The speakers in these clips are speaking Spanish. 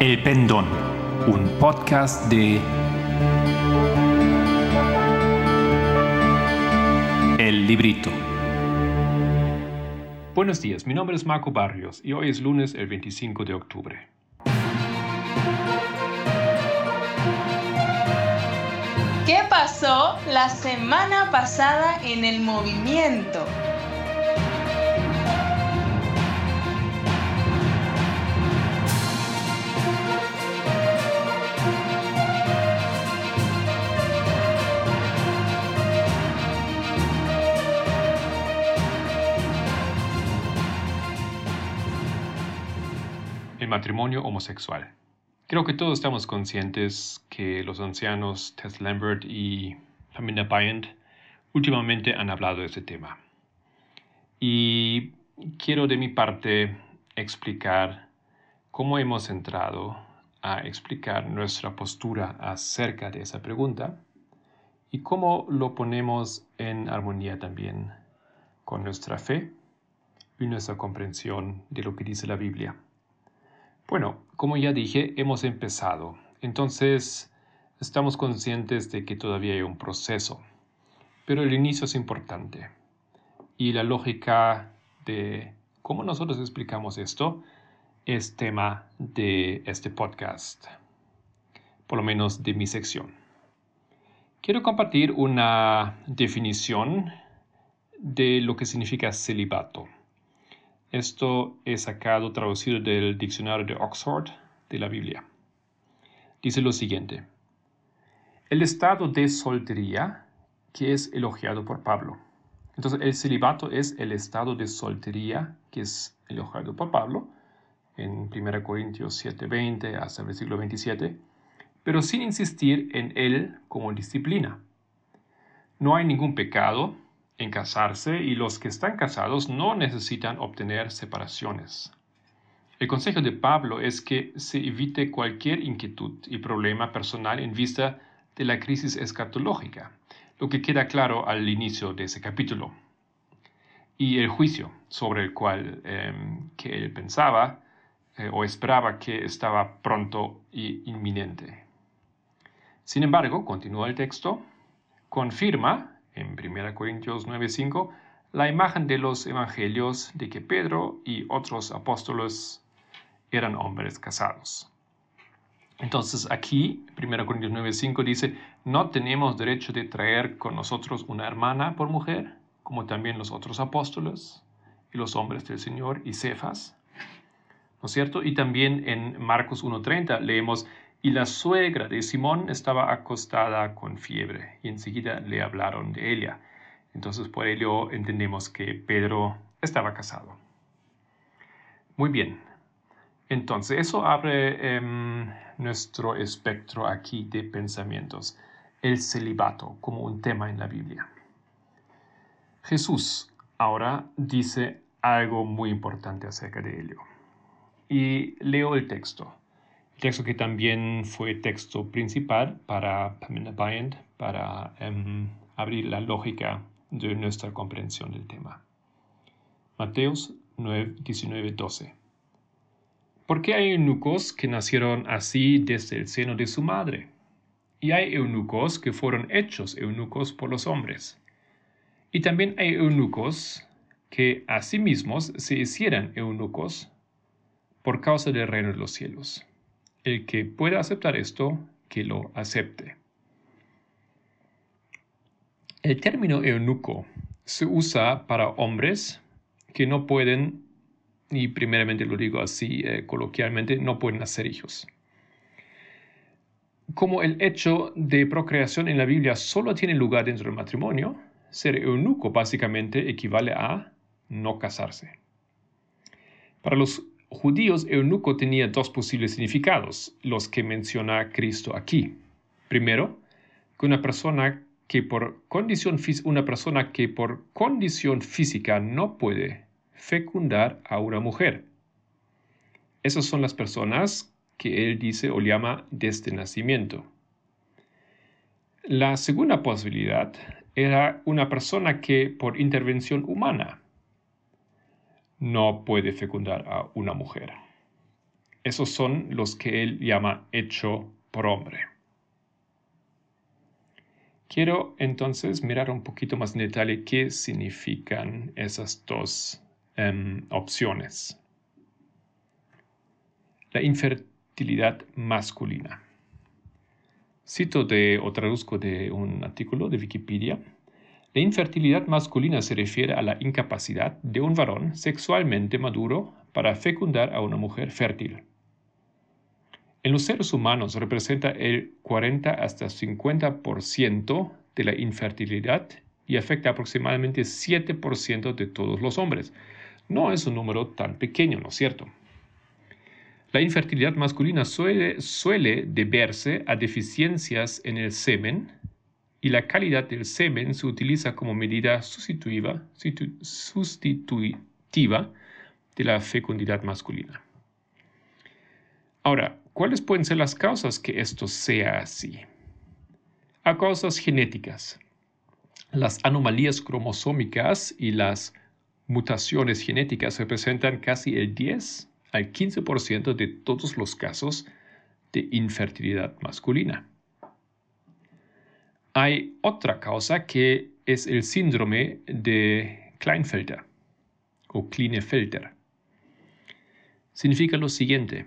El Pendón, un podcast de El Librito. Buenos días, mi nombre es Marco Barrios y hoy es lunes el 25 de octubre. ¿Qué pasó la semana pasada en el movimiento? El matrimonio homosexual. Creo que todos estamos conscientes que los ancianos Tess Lambert y Pamela Bryant últimamente han hablado de este tema. Y quiero de mi parte explicar cómo hemos entrado a explicar nuestra postura acerca de esa pregunta y cómo lo ponemos en armonía también con nuestra fe y nuestra comprensión de lo que dice la Biblia. Bueno, como ya dije, hemos empezado. Entonces, estamos conscientes de que todavía hay un proceso. Pero el inicio es importante. Y la lógica de cómo nosotros explicamos esto es tema de este podcast. Por lo menos de mi sección. Quiero compartir una definición de lo que significa celibato. Esto es sacado, traducido del diccionario de Oxford de la Biblia. Dice lo siguiente. El estado de soltería que es elogiado por Pablo. Entonces, el celibato es el estado de soltería que es elogiado por Pablo en 1 Corintios 7:20 hasta el versículo 27, pero sin insistir en él como disciplina. No hay ningún pecado, en casarse y los que están casados no necesitan obtener separaciones. El consejo de Pablo es que se evite cualquier inquietud y problema personal en vista de la crisis escatológica, lo que queda claro al inicio de ese capítulo. Y el juicio sobre el cual em, que él pensaba eh, o esperaba que estaba pronto e inminente. Sin embargo, continúa el texto, confirma en 1 Corintios 9:5 la imagen de los evangelios de que Pedro y otros apóstoles eran hombres casados. Entonces aquí, 1 Corintios 9:5 dice, no tenemos derecho de traer con nosotros una hermana por mujer, como también los otros apóstoles y los hombres del Señor y Cefas. ¿No es cierto? Y también en Marcos 1:30 leemos, y la suegra de Simón estaba acostada con fiebre y enseguida le hablaron de ella. Entonces por ello entendemos que Pedro estaba casado. Muy bien. Entonces eso abre em, nuestro espectro aquí de pensamientos. El celibato como un tema en la Biblia. Jesús ahora dice algo muy importante acerca de ello. Y leo el texto texto que también fue texto principal para Pamela Bryant para em, abrir la lógica de nuestra comprensión del tema. Mateos 9, 19, 12. ¿Por qué hay eunucos que nacieron así desde el seno de su madre? Y hay eunucos que fueron hechos eunucos por los hombres. Y también hay eunucos que a sí mismos se hicieran eunucos por causa del reino de los cielos. El que pueda aceptar esto, que lo acepte. El término eunuco se usa para hombres que no pueden, y primeramente lo digo así eh, coloquialmente, no pueden hacer hijos. Como el hecho de procreación en la Biblia solo tiene lugar dentro del matrimonio, ser eunuco básicamente equivale a no casarse. Para los judíos, eunuco tenía dos posibles significados, los que menciona Cristo aquí. Primero, que una persona que por condición, una persona que por condición física no puede fecundar a una mujer. Esas son las personas que él dice o llama desde nacimiento. La segunda posibilidad era una persona que por intervención humana no puede fecundar a una mujer. Esos son los que él llama hecho por hombre. Quiero entonces mirar un poquito más en detalle qué significan esas dos em, opciones. La infertilidad masculina. Cito de o traduzco de un artículo de Wikipedia. La infertilidad masculina se refiere a la incapacidad de un varón sexualmente maduro para fecundar a una mujer fértil. En los seres humanos representa el 40 hasta 50% de la infertilidad y afecta aproximadamente 7% de todos los hombres. No es un número tan pequeño, ¿no es cierto? La infertilidad masculina suele, suele deberse a deficiencias en el semen y la calidad del semen se utiliza como medida sustitutiva, de la fecundidad masculina. Ahora, ¿cuáles pueden ser las causas que esto sea así? A causas genéticas. Las anomalías cromosómicas y las mutaciones genéticas representan casi el 10 al 15% de todos los casos de infertilidad masculina. Hay otra causa que es el síndrome de Kleinfelter o Klinefelter. Significa lo siguiente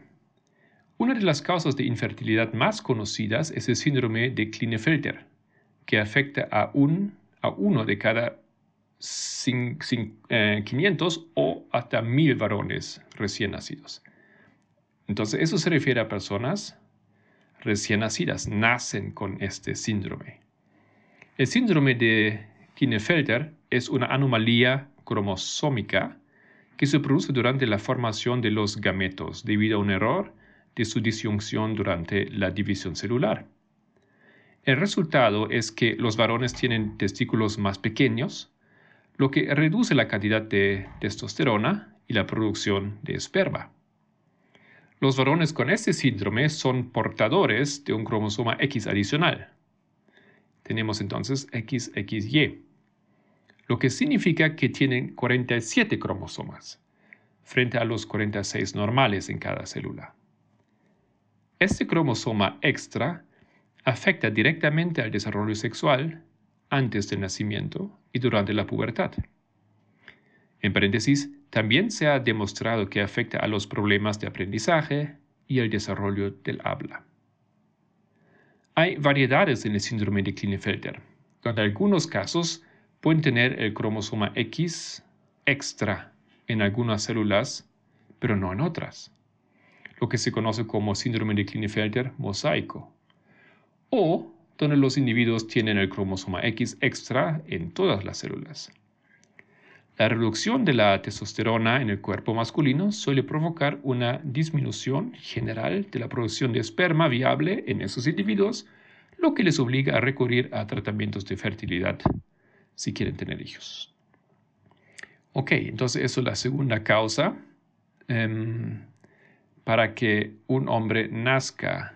una de las causas de infertilidad más conocidas es el síndrome de Klinefelter, que afecta a, un, a uno de cada 500 eh, o hasta 1000 varones recién nacidos. Entonces, eso se refiere a personas recién nacidas, nacen con este síndrome. El síndrome de Klinefelter es una anomalía cromosómica que se produce durante la formación de los gametos debido a un error de su disyunción durante la división celular. El resultado es que los varones tienen testículos más pequeños, lo que reduce la cantidad de testosterona y la producción de esperma. Los varones con este síndrome son portadores de un cromosoma X adicional. Tenemos entonces XXY, lo que significa que tienen 47 cromosomas, frente a los 46 normales en cada célula. Este cromosoma extra afecta directamente al desarrollo sexual antes del nacimiento y durante la pubertad. En paréntesis, también se ha demostrado que afecta a los problemas de aprendizaje y el desarrollo del habla. Hay variedades en el síndrome de Klinefelter, donde algunos casos pueden tener el cromosoma X extra en algunas células, pero no en otras lo que se conoce como síndrome de Klinefelter mosaico, o donde los individuos tienen el cromosoma X extra en todas las células. La reducción de la testosterona en el cuerpo masculino suele provocar una disminución general de la producción de esperma viable en esos individuos, lo que les obliga a recurrir a tratamientos de fertilidad si quieren tener hijos. Ok, entonces eso es la segunda causa. Em, para que un hombre nazca,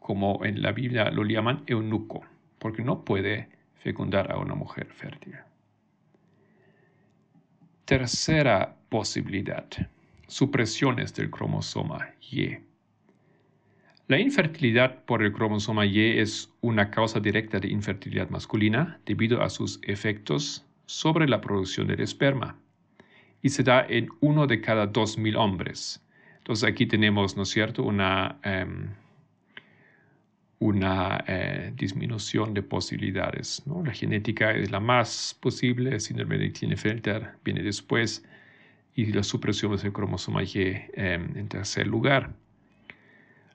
como en la Biblia lo llaman eunuco, porque no puede fecundar a una mujer fértil. Tercera posibilidad, supresiones del cromosoma Y. La infertilidad por el cromosoma Y es una causa directa de infertilidad masculina debido a sus efectos sobre la producción del esperma y se da en uno de cada dos mil hombres entonces aquí tenemos, ¿no es cierto?, una, em, una eh, disminución de posibilidades. ¿no? La genética es la más posible, el síndrome de Klinefelter viene después y la supresión del cromosoma Y em, en tercer lugar.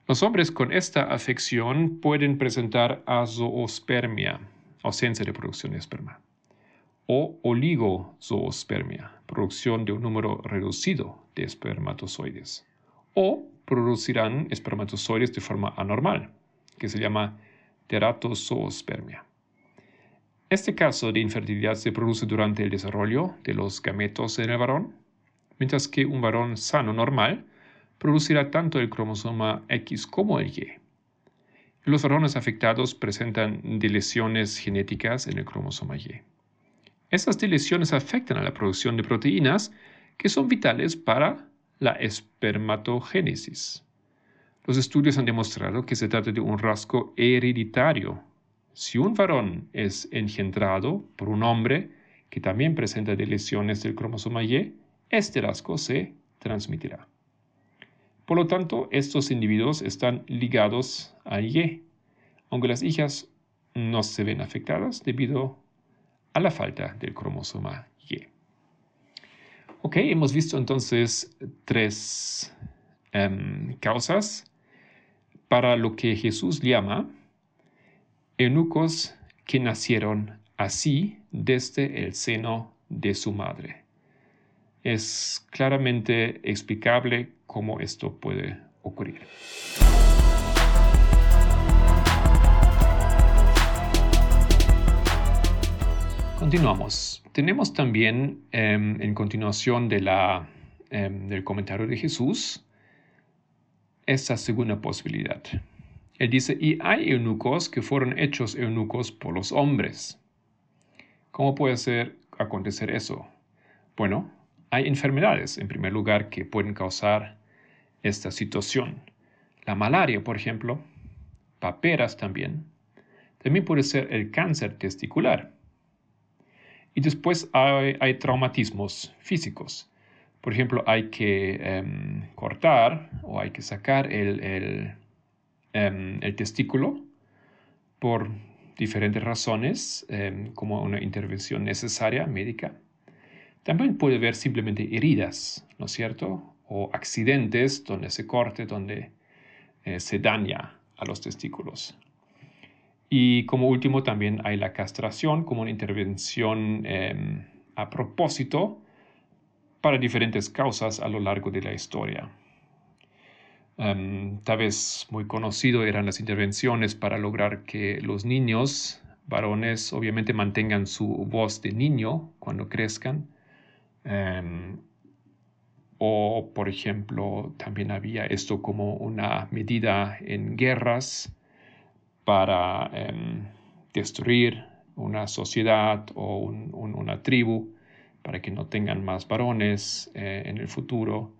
Los hombres con esta afección pueden presentar azoospermia, ausencia de producción de esperma, o oligozoospermia, producción de un número reducido de espermatozoides o producirán espermatozoides de forma anormal, que se llama teratozoospermia. Este caso de infertilidad se produce durante el desarrollo de los gametos en el varón, mientras que un varón sano normal producirá tanto el cromosoma X como el Y. Los varones afectados presentan deleciones genéticas en el cromosoma Y. Estas deleciones afectan a la producción de proteínas que son vitales para la espermatogénesis, Los estudios han demostrado que se trata de un rasgo hereditario. Si un varón es engendrado por un hombre que también presenta lesiones del cromosoma Y, este rasgo se transmitirá. Por lo tanto, estos individuos están ligados a Y, aunque las hijas no se ven afectadas debido a la falta del cromosoma Y. Ok, hemos visto entonces tres em, causas para lo que Jesús llama eunucos que nacieron así desde el seno de su madre. Es claramente explicable cómo esto puede ocurrir. Continuamos. Tenemos también em, en continuación em, del comentario de Jesús esta segunda posibilidad. Él dice, y hay eunucos que fueron hechos eunucos por los hombres. ¿Cómo puede ser acontecer eso? Bueno, hay enfermedades, en primer lugar, que pueden causar esta situación. La malaria, por ejemplo, paperas también. También puede ser el cáncer testicular. Y después hay, traumatismos físicos. Por ejemplo, hay que em, cortar o hay que sacar el, em, testículo por diferentes razones, em, como una intervención necesaria médica. También puede haber simplemente heridas, ¿no es cierto? O accidentes donde se corte, donde eh, se daña a los testículos. Y como último también hay la castración como una intervención a propósito para diferentes causas a lo largo de la historia. Em, tal vez muy conocido eran las intervenciones para lograr que los niños varones obviamente mantengan su voz de niño cuando crezcan. Em, o, por ejemplo, también había esto como una medida en guerras para em, destruir una sociedad o una tribu para que no tengan más varones eh, en el futuro,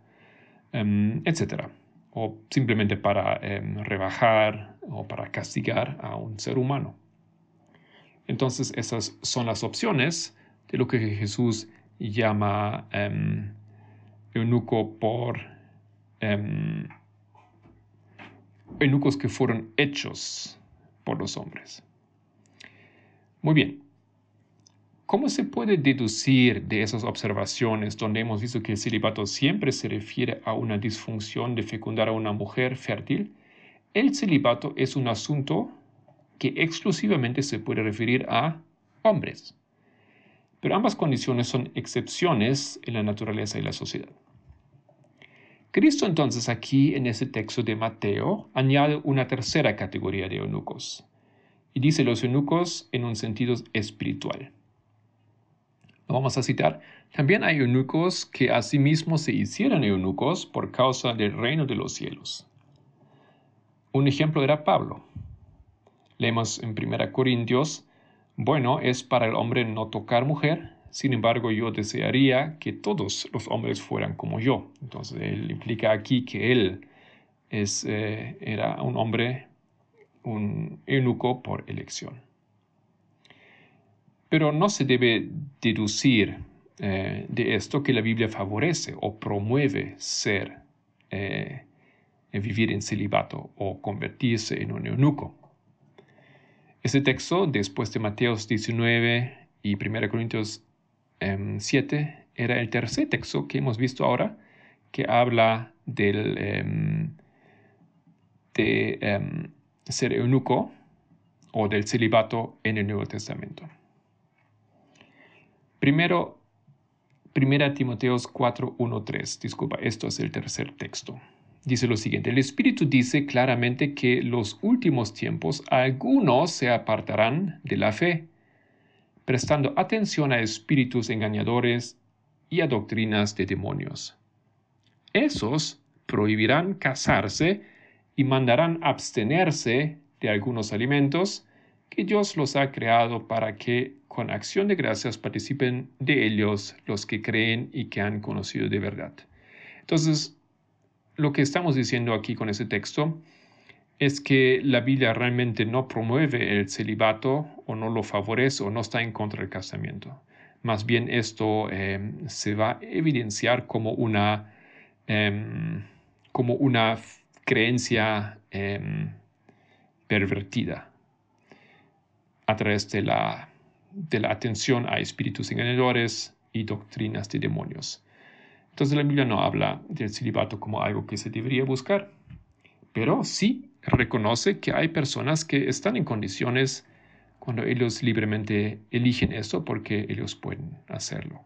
em, etc. O simplemente para em, rebajar o para castigar a un ser humano. Entonces esas son las opciones de lo que Jesús llama eunuco por eunucos que fueron hechos por los hombres. Muy bien. ¿Cómo se puede deducir de esas observaciones donde hemos visto que el celibato siempre se refiere a una disfunción de fecundar a una mujer fértil? El celibato es un asunto que exclusivamente se puede referir a hombres. Pero ambas condiciones son excepciones en la naturaleza y la sociedad. Cristo entonces aquí en ese texto de Mateo añade una tercera categoría de eunucos y dice los eunucos en un sentido espiritual. Lo vamos a citar. También hay eunucos que asimismo se hicieron eunucos por causa del reino de los cielos. Un ejemplo era Pablo. Leemos en 1 Corintios, bueno es para el hombre no tocar mujer, sin embargo, yo desearía que todos los hombres fueran como yo. Entonces, él implica aquí que él es, eh, era un hombre, un eunuco por elección. Pero no se debe deducir eh, de esto que la Biblia favorece o promueve ser, eh, vivir en celibato o convertirse en un eunuco. Este texto, después de Mateos 19 y 1 Corintios 7 em, era el tercer texto que hemos visto ahora, que habla del, em, de em, ser eunuco o del celibato en el Nuevo Testamento. Primero, 1 Timoteos 4, 1, 3. Disculpa, esto es el tercer texto. Dice lo siguiente, el Espíritu dice claramente que los últimos tiempos algunos se apartarán de la fe prestando atención a espíritus engañadores y a doctrinas de demonios. Esos prohibirán casarse y mandarán abstenerse de algunos alimentos que Dios los ha creado para que con acción de gracias participen de ellos los que creen y que han conocido de verdad. Entonces, lo que estamos diciendo aquí con ese texto es que la Biblia realmente no promueve el celibato o no lo favorece o no está en contra del casamiento. Más bien esto em, se va a evidenciar como una, em, como una creencia em, pervertida a través de la, de la atención a espíritus engañadores y doctrinas de demonios. Entonces la Biblia no habla del celibato como algo que se debería buscar, pero sí reconoce que hay personas que están en condiciones cuando ellos libremente eligen esto porque ellos pueden hacerlo.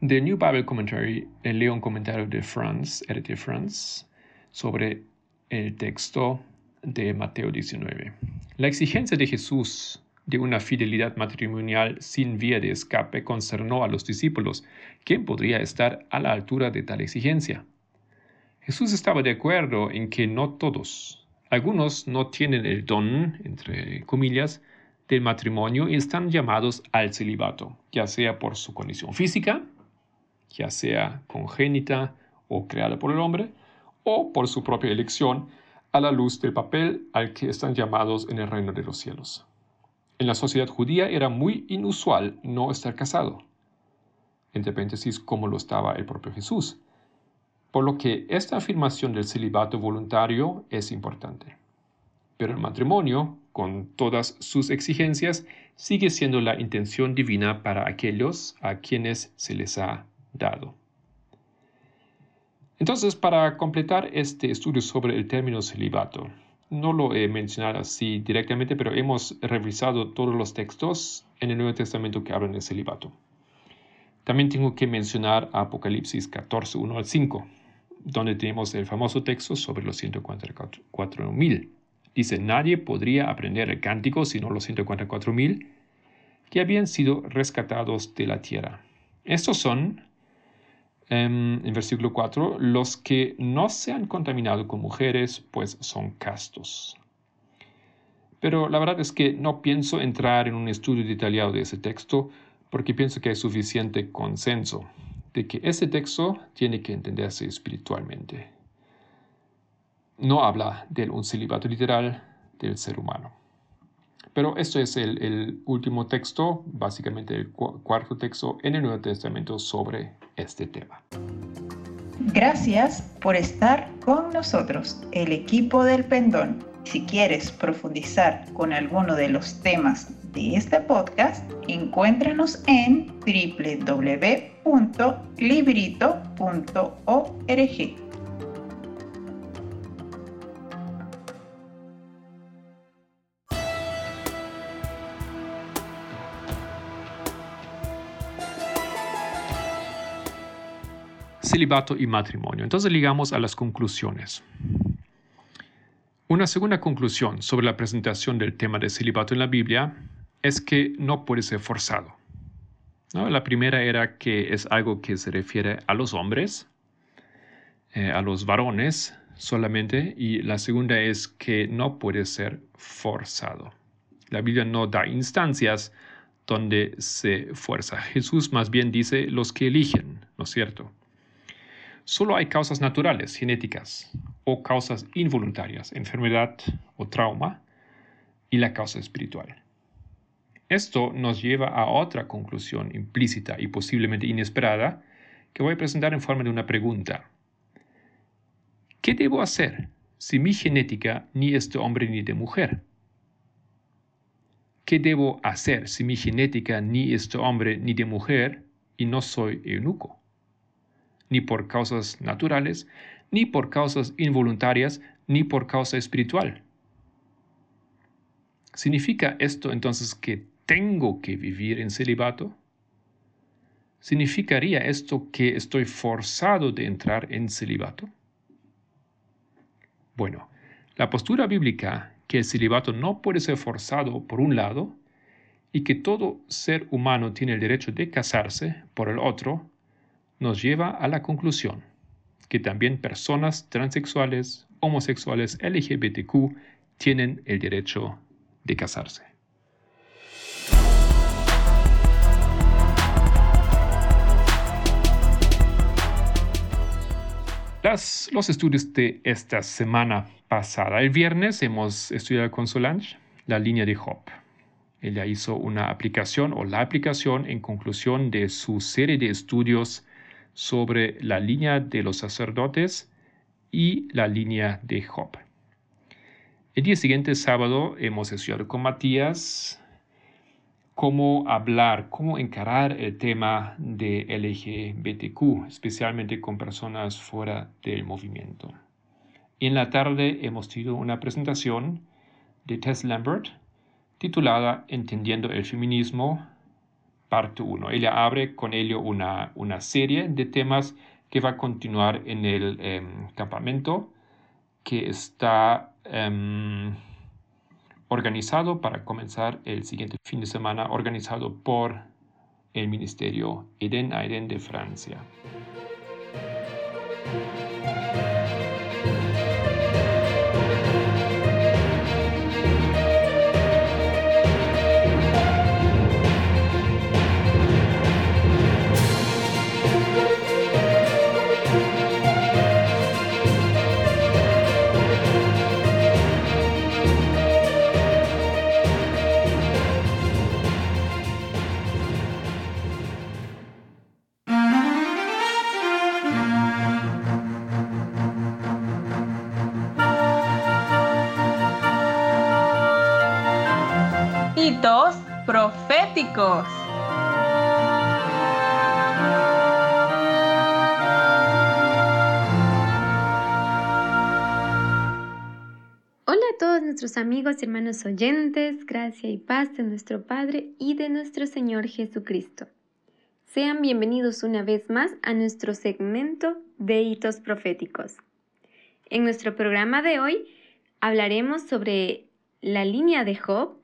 De New Bible Commentary leo un comentario de Franz, de Franz, sobre el texto de Mateo 19. La exigencia de Jesús de una fidelidad matrimonial sin vía de escape concernó a los discípulos. ¿Quién podría estar a la altura de tal exigencia? Jesús estaba de acuerdo en que no todos, algunos no tienen el don, entre comillas, del matrimonio y están llamados al celibato, ya sea por su condición física, ya sea congénita o creada por el hombre, o por su propia elección a la luz del papel al que están llamados en el reino de los cielos. En la sociedad judía era muy inusual no estar casado, entre paréntesis como lo estaba el propio Jesús, por lo que esta afirmación del celibato voluntario es importante. Pero el matrimonio, con todas sus exigencias, sigue siendo la intención divina para aquellos a quienes se les ha dado. Entonces, para completar este estudio sobre el término celibato, no lo he mencionado así directamente, pero hemos revisado todos los textos en el Nuevo Testamento que hablan de celibato. También tengo que mencionar Apocalipsis 14, 1 al 5, donde tenemos el famoso texto sobre los 144.000. Dice, nadie podría aprender el cántico sino los 144.000 que habían sido rescatados de la tierra. Estos son en versículo 4, los que no se han contaminado con mujeres, pues son castos. Pero la verdad es que no pienso entrar en un estudio detallado de ese texto porque pienso que hay suficiente consenso de que ese texto tiene que entenderse espiritualmente. No habla de un celibato literal del ser humano. Pero esto es el, último texto, básicamente el cuarto texto en el Nuevo Testamento sobre este tema. Gracias por estar con nosotros, el equipo del Pendón. Si quieres profundizar con alguno de los temas de este podcast, encuéntranos en www.librito.org. celibato y matrimonio. Entonces llegamos a las conclusiones. Una segunda conclusión sobre la presentación del tema de celibato en la Biblia es que no puede ser forzado. La primera era que es algo que se refiere a los hombres, eh, a los varones solamente, y la segunda es que no puede ser forzado. La Biblia no da instancias donde se fuerza. Jesús más bien dice los que eligen, ¿no es cierto? Solo hay causas naturales, genéticas, o causas involuntarias, enfermedad o trauma, y la causa espiritual. Esto nos lleva a otra conclusión implícita y posiblemente inesperada que voy a presentar en forma de una pregunta. ¿Qué debo hacer si mi genética ni es de hombre ni de mujer? ¿Qué debo hacer si mi genética ni es de hombre ni de mujer y no soy eunuco? Ni por causas naturales, ni por causas involuntarias, ni por causa espiritual. ¿Significa esto entonces que tengo que vivir en celibato? ¿Significaría esto que estoy forzado de entrar en celibato? Bueno, la postura bíblica que el celibato no puede ser forzado por un lado y que todo ser humano tiene el derecho de casarse por el otro, nos lleva a la conclusión que también personas transexuales, homosexuales, LGBTQ tienen el derecho de casarse. Las, los estudios de esta semana pasada. El viernes hemos estudiado con Solange la línea de Job. Ella hizo una aplicación o la aplicación en conclusión de su serie de estudios sobre la línea de los sacerdotes y la línea de Job. El día siguiente, sábado, hemos estudiado con Matías cómo hablar, cómo encarar el tema de LGBTQ, especialmente con personas fuera del movimiento. En la tarde hemos tenido una presentación de Tess Lambert titulada Entendiendo el feminismo, parte 1. Ella abre con ello una, una serie de temas que va a continuar en el em, campamento que está em, organizado para comenzar el siguiente fin de semana, organizado por el Ministerio Eden Aiden de Francia. Proféticos. Hola a todos nuestros amigos y hermanos oyentes, gracia y paz de nuestro Padre y de nuestro Señor Jesucristo. Sean bienvenidos una vez más a nuestro segmento de hitos proféticos. En nuestro programa de hoy hablaremos sobre la línea de Job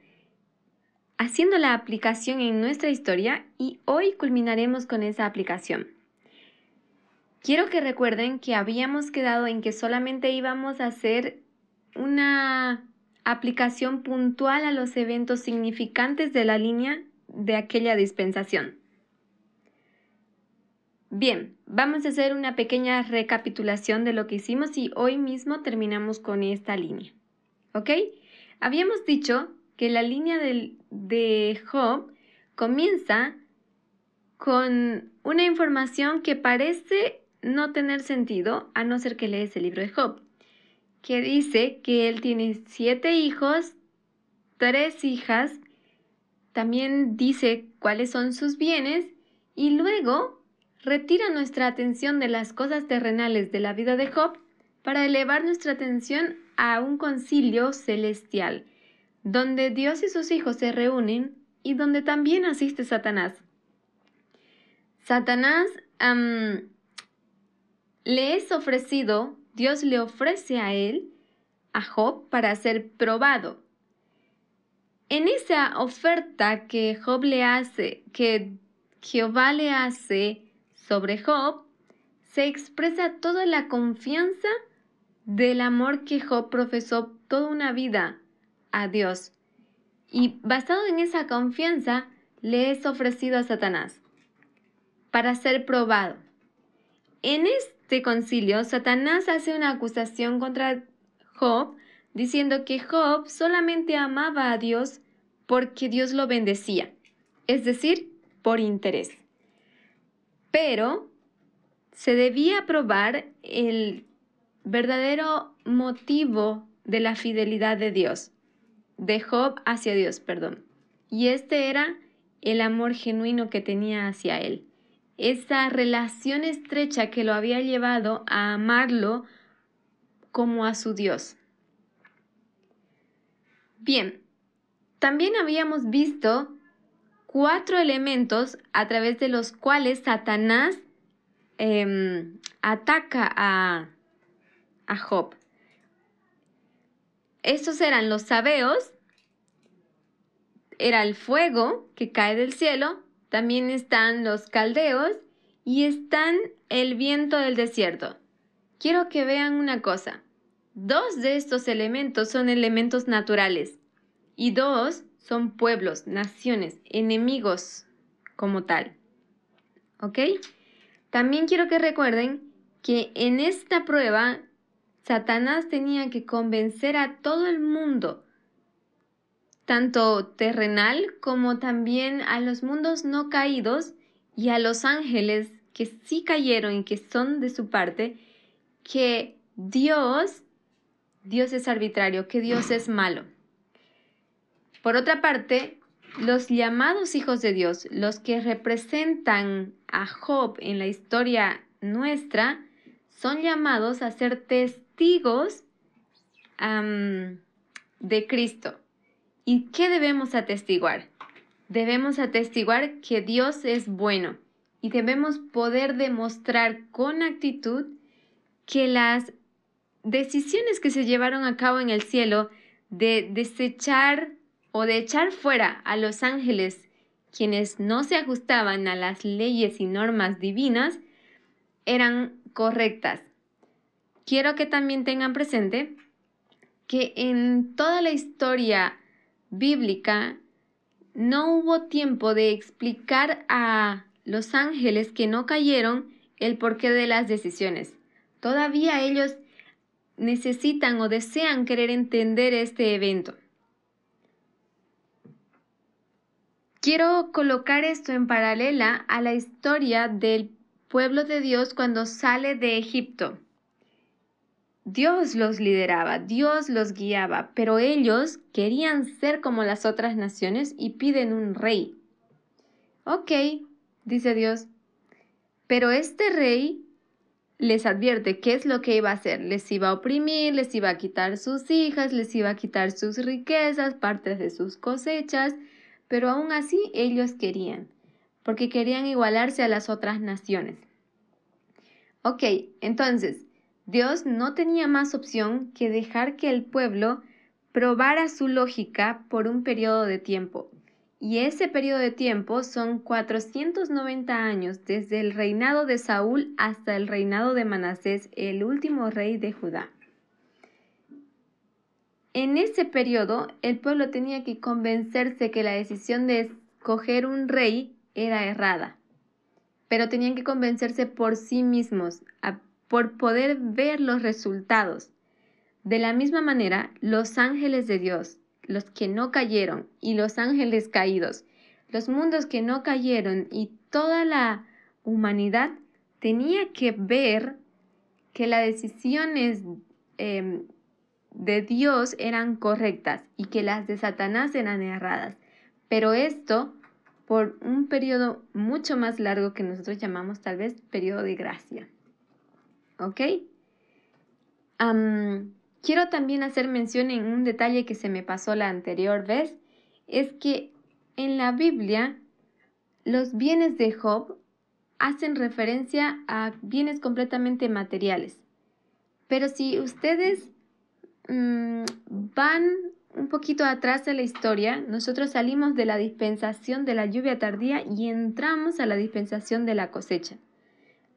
haciendo la aplicación en nuestra historia y hoy culminaremos con esa aplicación. Quiero que recuerden que habíamos quedado en que solamente íbamos a hacer una aplicación puntual a los eventos significantes de la línea de aquella dispensación. Bien, vamos a hacer una pequeña recapitulación de lo que hicimos y hoy mismo terminamos con esta línea. ¿Ok? Habíamos dicho que la línea de Job comienza con una información que parece no tener sentido a no ser que lees el libro de Job, que dice que él tiene siete hijos, tres hijas, también dice cuáles son sus bienes y luego retira nuestra atención de las cosas terrenales de la vida de Job para elevar nuestra atención a un concilio celestial donde Dios y sus hijos se reúnen y donde también asiste Satanás. Satanás le es ofrecido, Dios le ofrece a él, a Job, para ser probado. En esa oferta que Job le hace, que Jehová le hace sobre Job, se expresa toda la confianza del amor que Job profesó toda una vida a Dios. Y basado en esa confianza, le es ofrecido a Satanás para ser probado. En este concilio, Satanás hace una acusación contra Job, diciendo que Job solamente amaba a Dios porque Dios lo bendecía, es decir, por interés. Pero se debía probar el verdadero motivo de la fidelidad de Dios de Job hacia Dios, perdón. Y este era el amor genuino que tenía hacia él. Esa relación estrecha que lo había llevado a amarlo como a su Dios. Bien, también habíamos visto cuatro elementos a través de los cuales Satanás em, ataca a, a Job. Estos eran los sabeos, era el fuego que cae del cielo, también están los caldeos y están el viento del desierto. Quiero que vean una cosa. Dos de estos elementos son elementos naturales y dos son pueblos, naciones, enemigos como tal. ¿Ok? También quiero que recuerden que en esta prueba Satanás tenía que convencer a todo el mundo, tanto terrenal como también a los mundos no caídos y a los ángeles que sí cayeron y que son de su parte, que Dios, Dios es arbitrario, que Dios es malo. Por otra parte, los llamados hijos de Dios, los que representan a Job en la historia nuestra, son llamados a ser testigos de Cristo. ¿Y qué debemos atestiguar? Debemos atestiguar que Dios es bueno y debemos poder demostrar con actitud que las decisiones que se llevaron a cabo en el cielo de desechar o de echar fuera a los ángeles quienes no se ajustaban a las leyes y normas divinas eran correctas. Quiero que también tengan presente que en toda la historia bíblica no hubo tiempo de explicar a los ángeles que no cayeron el porqué de las decisiones. Todavía ellos necesitan o desean querer entender este evento. Quiero colocar esto en paralela a la historia del pueblo de Dios cuando sale de Egipto. Dios los lideraba, Dios los guiaba, pero ellos querían ser como las otras naciones y piden un rey. Ok, dice Dios, pero este rey les advierte qué es lo que iba a hacer. Les iba a oprimir, les iba a quitar sus hijas, les iba a quitar sus riquezas, partes de sus cosechas, pero aún así ellos querían, porque querían igualarse a las otras naciones. Ok, entonces, Dios no tenía más opción que dejar que el pueblo probara su lógica por un periodo de tiempo. Y ese periodo de tiempo son 490 años desde el reinado de Saúl hasta el reinado de Manasés, el último rey de Judá. En ese periodo, el pueblo tenía que convencerse que la decisión de escoger un rey era errada, pero tenían que convencerse por sí mismos, por poder ver los resultados. De la misma manera, los ángeles de Dios, los que no cayeron y los ángeles caídos, los mundos que no cayeron y toda la humanidad tenía que ver que las decisiones em, de Dios eran correctas y que las de Satanás eran erradas. Pero esto por un periodo mucho más largo que nosotros llamamos tal vez periodo de gracia. ¿Ok? quiero también hacer mención en un detalle que se me pasó la anterior vez, es que en la Biblia los bienes de Job hacen referencia a bienes completamente materiales. Pero si ustedes Mm, van un poquito atrás de la historia, nosotros salimos de la dispensación de la lluvia tardía y entramos a la dispensación de la cosecha.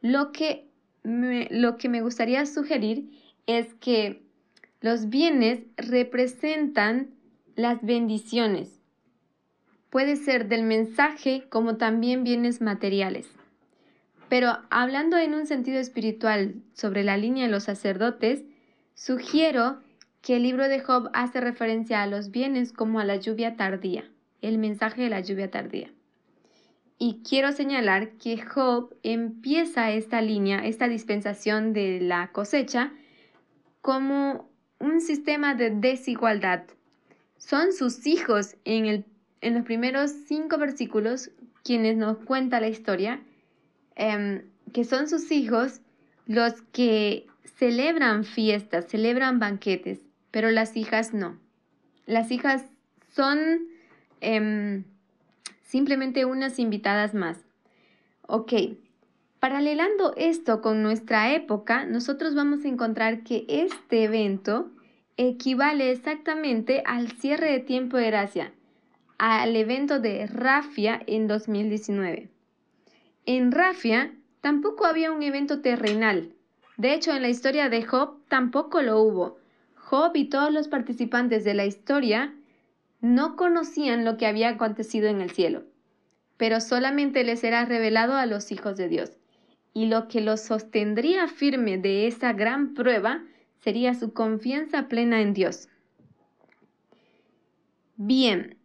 Lo que lo que me gustaría sugerir es que los bienes representan las bendiciones. Puede ser del mensaje como también bienes materiales. Pero hablando en un sentido espiritual sobre la línea de los sacerdotes, sugiero que el libro de Job hace referencia a los bienes como a la lluvia tardía, el mensaje de la lluvia tardía. Y quiero señalar que Job empieza esta línea, esta dispensación de la cosecha, como un sistema de desigualdad. Son sus hijos en, en los primeros cinco versículos quienes nos cuenta la historia, em, que son sus hijos los que celebran fiestas, celebran banquetes, pero las hijas no. Las hijas son em, simplemente unas invitadas más. Ok, paralelando esto con nuestra época, nosotros vamos a encontrar que este evento equivale exactamente al cierre de tiempo de gracia, al evento de Rafia en 2019. En Rafia tampoco había un evento terrenal. De hecho, en la historia de Job tampoco lo hubo. Job y todos los participantes de la historia no conocían lo que había acontecido en el cielo, pero solamente les era revelado a los hijos de Dios. y lo que lo sostendría firme de esa gran prueba sería su confianza plena en Dios. Bien,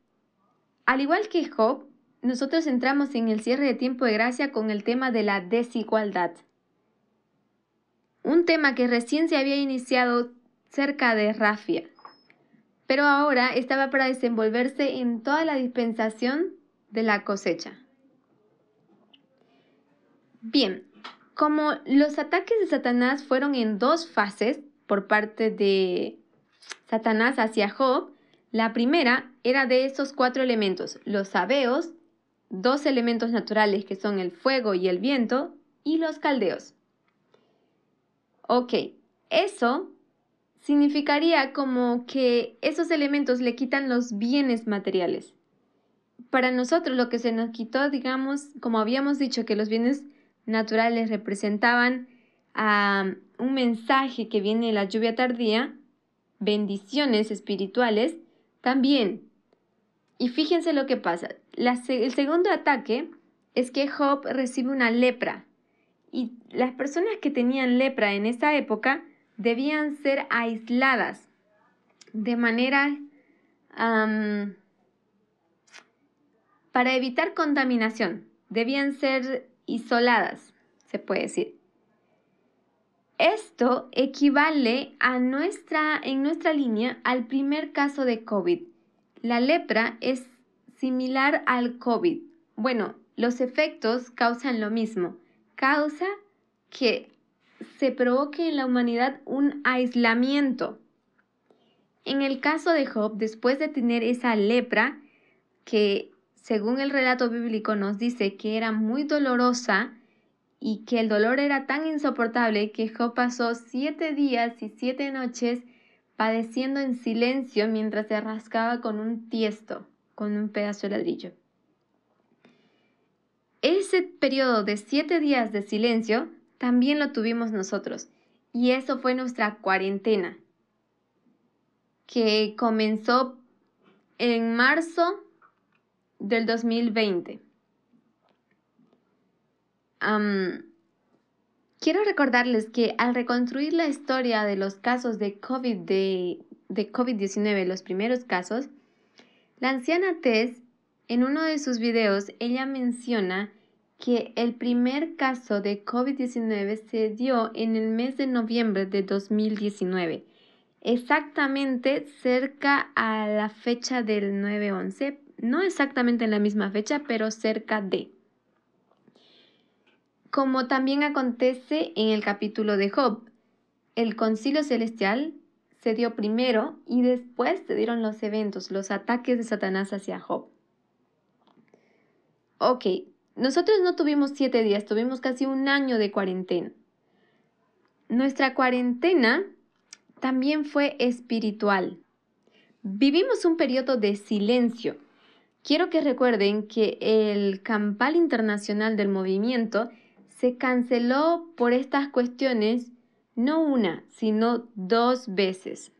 al igual que Job, nosotros entramos en el cierre de tiempo de gracia con el tema de la desigualdad. Un tema que recién se había iniciado cerca de Rafia, pero ahora estaba para desenvolverse en toda la dispensación de la cosecha. Bien, como los ataques de Satanás fueron en dos fases por parte de Satanás hacia Job, la primera era de esos cuatro elementos, los sabeos, dos elementos naturales que son el fuego y el viento, y los caldeos. Ok, eso significaría como que esos elementos le quitan los bienes materiales. Para nosotros lo que se nos quitó, digamos, como habíamos dicho que los bienes naturales representaban a un mensaje que viene de la lluvia tardía, bendiciones espirituales, también. Y fíjense lo que pasa. el segundo ataque es que Job recibe una lepra. Y las personas que tenían lepra en esa época debían ser aisladas de manera para evitar contaminación. Debían ser isoladas, se puede decir. Esto equivale a nuestra, en nuestra línea al primer caso de COVID. La lepra es similar al COVID. Bueno, los efectos causan lo mismo. Causa que se provoque en la humanidad un aislamiento. En el caso de Job, después de tener esa lepra, que según el relato bíblico nos dice que era muy dolorosa, y que el dolor era tan insoportable que Job pasó siete días y siete noches padeciendo en silencio mientras se rascaba con un tiesto, con un pedazo de ladrillo. Ese periodo de siete días de silencio también lo tuvimos nosotros y eso fue nuestra cuarentena que comenzó en marzo del 2020 quiero recordarles que al reconstruir la historia de los casos de COVID de, de COVID-19, los primeros casos, la anciana Tess, en uno de sus videos, ella menciona que el primer caso de COVID-19 se dio en el mes de noviembre de 2019, exactamente cerca a la fecha del 9-11, no exactamente en la misma fecha, pero cerca de como también acontece en el capítulo de Job. El concilio celestial se dio primero y después se dieron los eventos, los ataques de Satanás hacia Job. Ok, nosotros no tuvimos siete días, tuvimos casi un año de cuarentena. Nuestra cuarentena también fue espiritual. Vivimos un periodo de silencio. Quiero que recuerden que el campal internacional del movimiento se canceló por estas cuestiones no una, sino dos veces.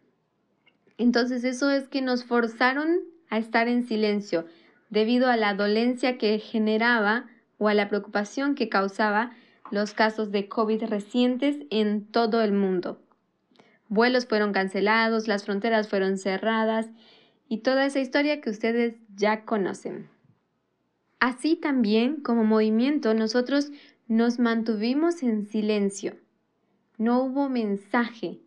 Entonces eso es que nos forzaron a estar en silencio debido a la dolencia que generaba o a la preocupación que causaba los casos de COVID recientes en todo el mundo. Vuelos fueron cancelados, las fronteras fueron cerradas y toda esa historia que ustedes ya conocen. Así también como movimiento nosotros nos mantuvimos en silencio. No hubo mensaje.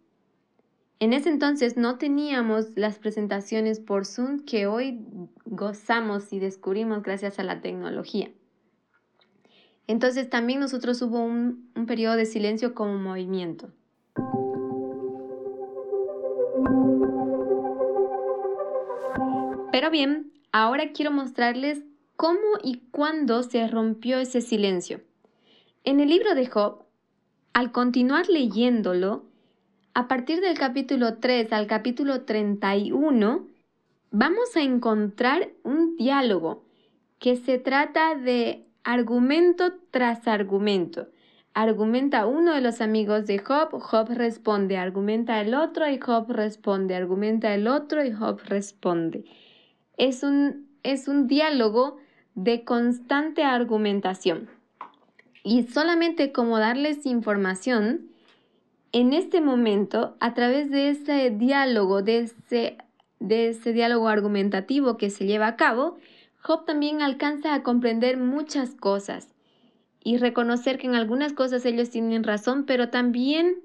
En ese entonces no teníamos las presentaciones por Zoom que hoy gozamos y descubrimos gracias a la tecnología. Entonces también nosotros hubo un, un periodo de silencio como movimiento. Pero bien, ahora quiero mostrarles cómo y cuándo se rompió ese silencio. En el libro de Job, al continuar leyéndolo, a partir del capítulo 3 al capítulo 31, vamos a encontrar un diálogo que se trata de argumento tras argumento. Argumenta uno de los amigos de Job, Job responde, argumenta el otro y Job responde, argumenta el otro y Job responde. Es un, es un diálogo de constante argumentación. y solamente como darles información, en este momento, a través de ese diálogo, de ese, ese diálogo argumentativo que se lleva a cabo, Job también alcanza a comprender muchas cosas y reconocer que en algunas cosas ellos tienen razón, pero también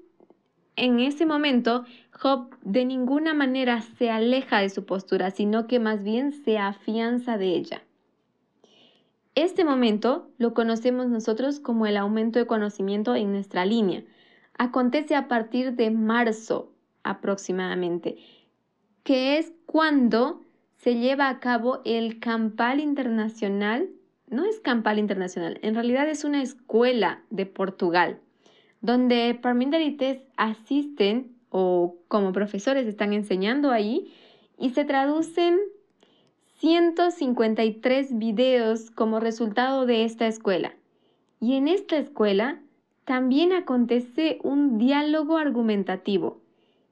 en ese momento Job de ninguna manera se aleja de su postura, sino que más bien se afianza de ella. Este momento lo conocemos nosotros como el aumento de conocimiento en nuestra línea. Acontece a partir de marzo aproximadamente, que es cuando se lleva a cabo el Campal Internacional. No es Campal Internacional, en realidad es una escuela de Portugal, donde Parminderites asisten o como profesores están enseñando ahí y se traducen 153 videos como resultado de esta escuela. Y en esta escuela también acontece un diálogo argumentativo.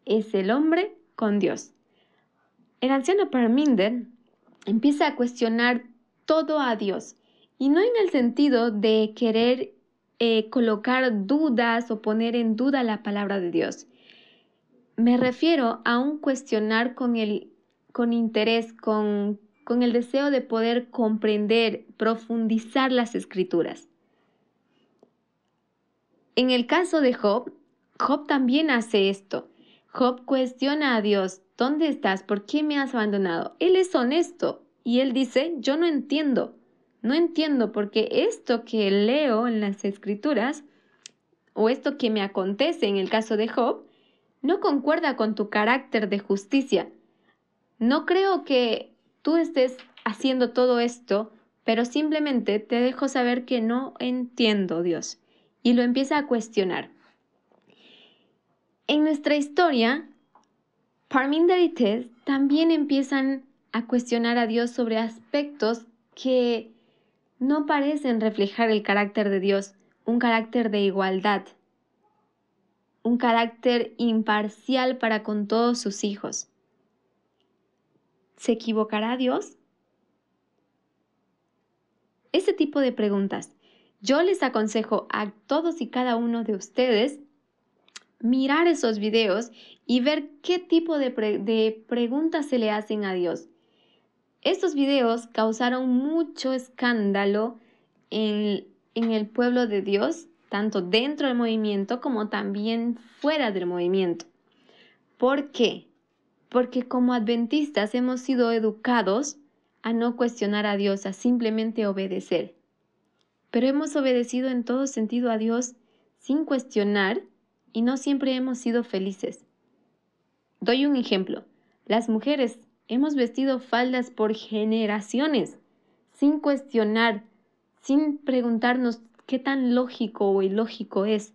Es el hombre con Dios. El anciano Parminder empieza a cuestionar todo a Dios y no en el sentido de querer eh, colocar dudas o poner en duda la palabra de Dios. Me refiero a un cuestionar con, el, con interés, con con el deseo de poder comprender, profundizar las escrituras. En el caso de Job, Job también hace esto. Job cuestiona a Dios, ¿dónde estás? ¿Por qué me has abandonado? Él es honesto y él dice, yo no entiendo, no entiendo porque esto que leo en las escrituras o esto que me acontece en el caso de Job no concuerda con tu carácter de justicia. No creo que tú estés haciendo todo esto, pero simplemente te dejo saber que no entiendo Dios. Y lo empieza a cuestionar. En nuestra historia, Parminder y Tess también empiezan a cuestionar a Dios sobre aspectos que no parecen reflejar el carácter de Dios, un carácter de igualdad, un carácter imparcial para con todos sus hijos. ¿Se equivocará Dios? Ese tipo de preguntas. Yo les aconsejo a todos y cada uno de ustedes mirar esos videos y ver qué tipo de, preguntas se le hacen a Dios. Estos videos causaron mucho escándalo en, el pueblo de Dios, tanto dentro del movimiento como también fuera del movimiento. ¿Por qué? porque como adventistas hemos sido educados a no cuestionar a Dios, a simplemente obedecer. Pero hemos obedecido en todo sentido a Dios sin cuestionar y no siempre hemos sido felices. Doy un ejemplo. Las mujeres hemos vestido faldas por generaciones sin cuestionar, sin preguntarnos qué tan lógico o ilógico es.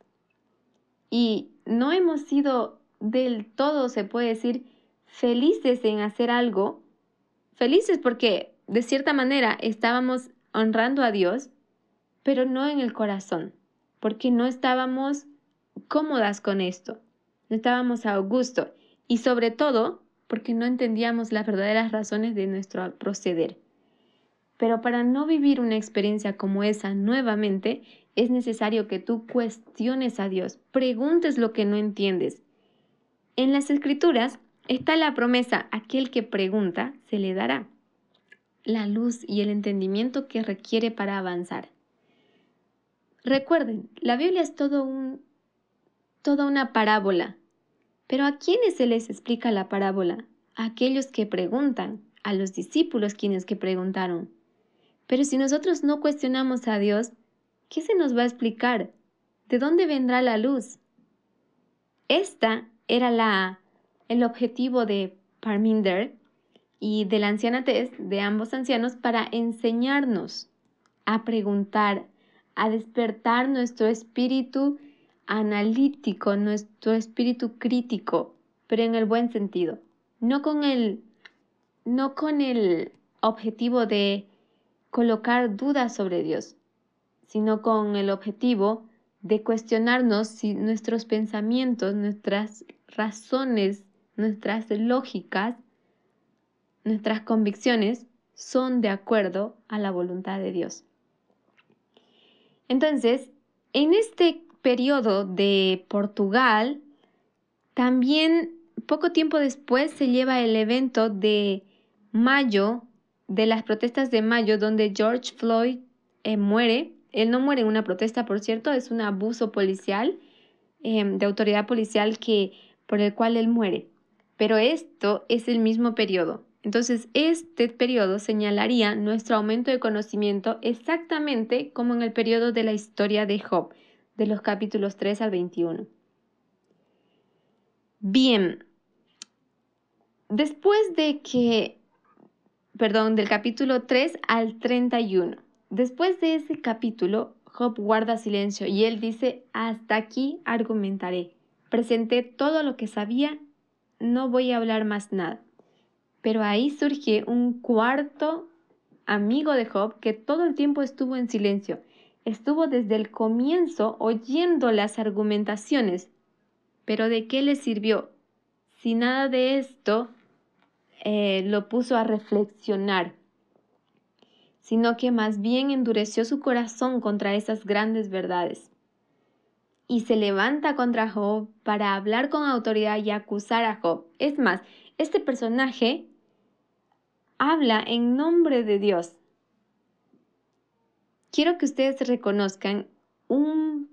Y no hemos sido del todo, se puede decir, felices en hacer algo, felices porque de cierta manera estábamos honrando a Dios, pero no en el corazón, porque no estábamos cómodas con esto, no estábamos a gusto y sobre todo porque no entendíamos las verdaderas razones de nuestro proceder. Pero para no vivir una experiencia como esa nuevamente, es necesario que tú cuestiones a Dios, preguntes lo que no entiendes. En las escrituras Está la promesa, aquel que pregunta se le dará la luz y el entendimiento que requiere para avanzar. Recuerden, la Biblia es todo un, toda una parábola. Pero ¿a quiénes se les explica la parábola? A aquellos que preguntan, a los discípulos quienes que preguntaron. Pero si nosotros no cuestionamos a Dios, ¿qué se nos va a explicar? ¿De dónde vendrá la luz? Esta era la el objetivo de Parminder y de la anciana Tess, de ambos ancianos, para enseñarnos a preguntar, a despertar nuestro espíritu analítico, nuestro espíritu crítico, pero en el buen sentido, no con el, no con el objetivo de colocar dudas sobre Dios, sino con el objetivo de cuestionarnos si nuestros pensamientos, nuestras razones nuestras lógicas, nuestras convicciones son de acuerdo a la voluntad de Dios. Entonces, En este periodo de Portugal, también poco tiempo después se lleva el evento de mayo, de las protestas de mayo, donde George Floyd eh, muere. Él no muere en una protesta, por cierto, es un abuso policial, em, de autoridad policial que, por el cual él muere. Pero esto es el mismo periodo. Entonces, este periodo señalaría nuestro aumento de conocimiento exactamente como en el periodo de la historia de Job, de los capítulos 3 al 21. Bien, después de que, perdón, del capítulo 3 al 31, después de ese capítulo, Job guarda silencio y él dice, hasta aquí argumentaré. Presenté todo lo que sabía, no voy a hablar más nada. Pero ahí surge un cuarto amigo de Job que todo el tiempo estuvo en silencio. Estuvo desde el comienzo oyendo las argumentaciones. Pero ¿de qué le sirvió? Si nada de esto eh, lo puso a reflexionar, sino que más bien endureció su corazón contra esas grandes verdades. Y se levanta contra Job para hablar con autoridad y acusar a Job. Es más, este personaje habla en nombre de Dios. Quiero que ustedes reconozcan un,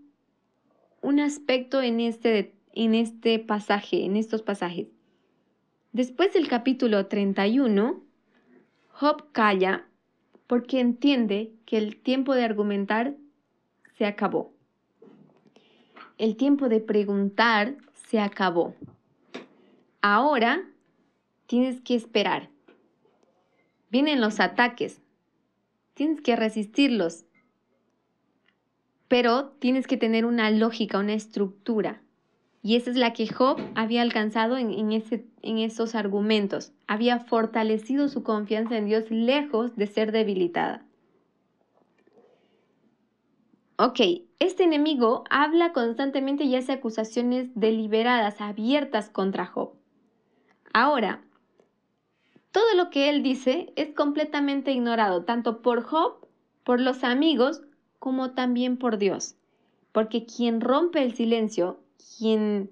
un aspecto en este, en este pasaje, en estos pasajes. Después del capítulo 31, Job calla porque entiende que el tiempo de argumentar se acabó. El tiempo de preguntar se acabó. Ahora tienes que esperar. Vienen los ataques. Tienes que resistirlos. Pero tienes que tener una lógica, una estructura. Y esa es la que Job había alcanzado en, ese, en esos argumentos. Había fortalecido su confianza en Dios lejos de ser debilitada. Ok, este enemigo habla constantemente y hace acusaciones deliberadas, abiertas contra Job. Ahora, todo lo que él dice es completamente ignorado, tanto por Job, por los amigos, como también por Dios. Porque quien rompe el silencio, quien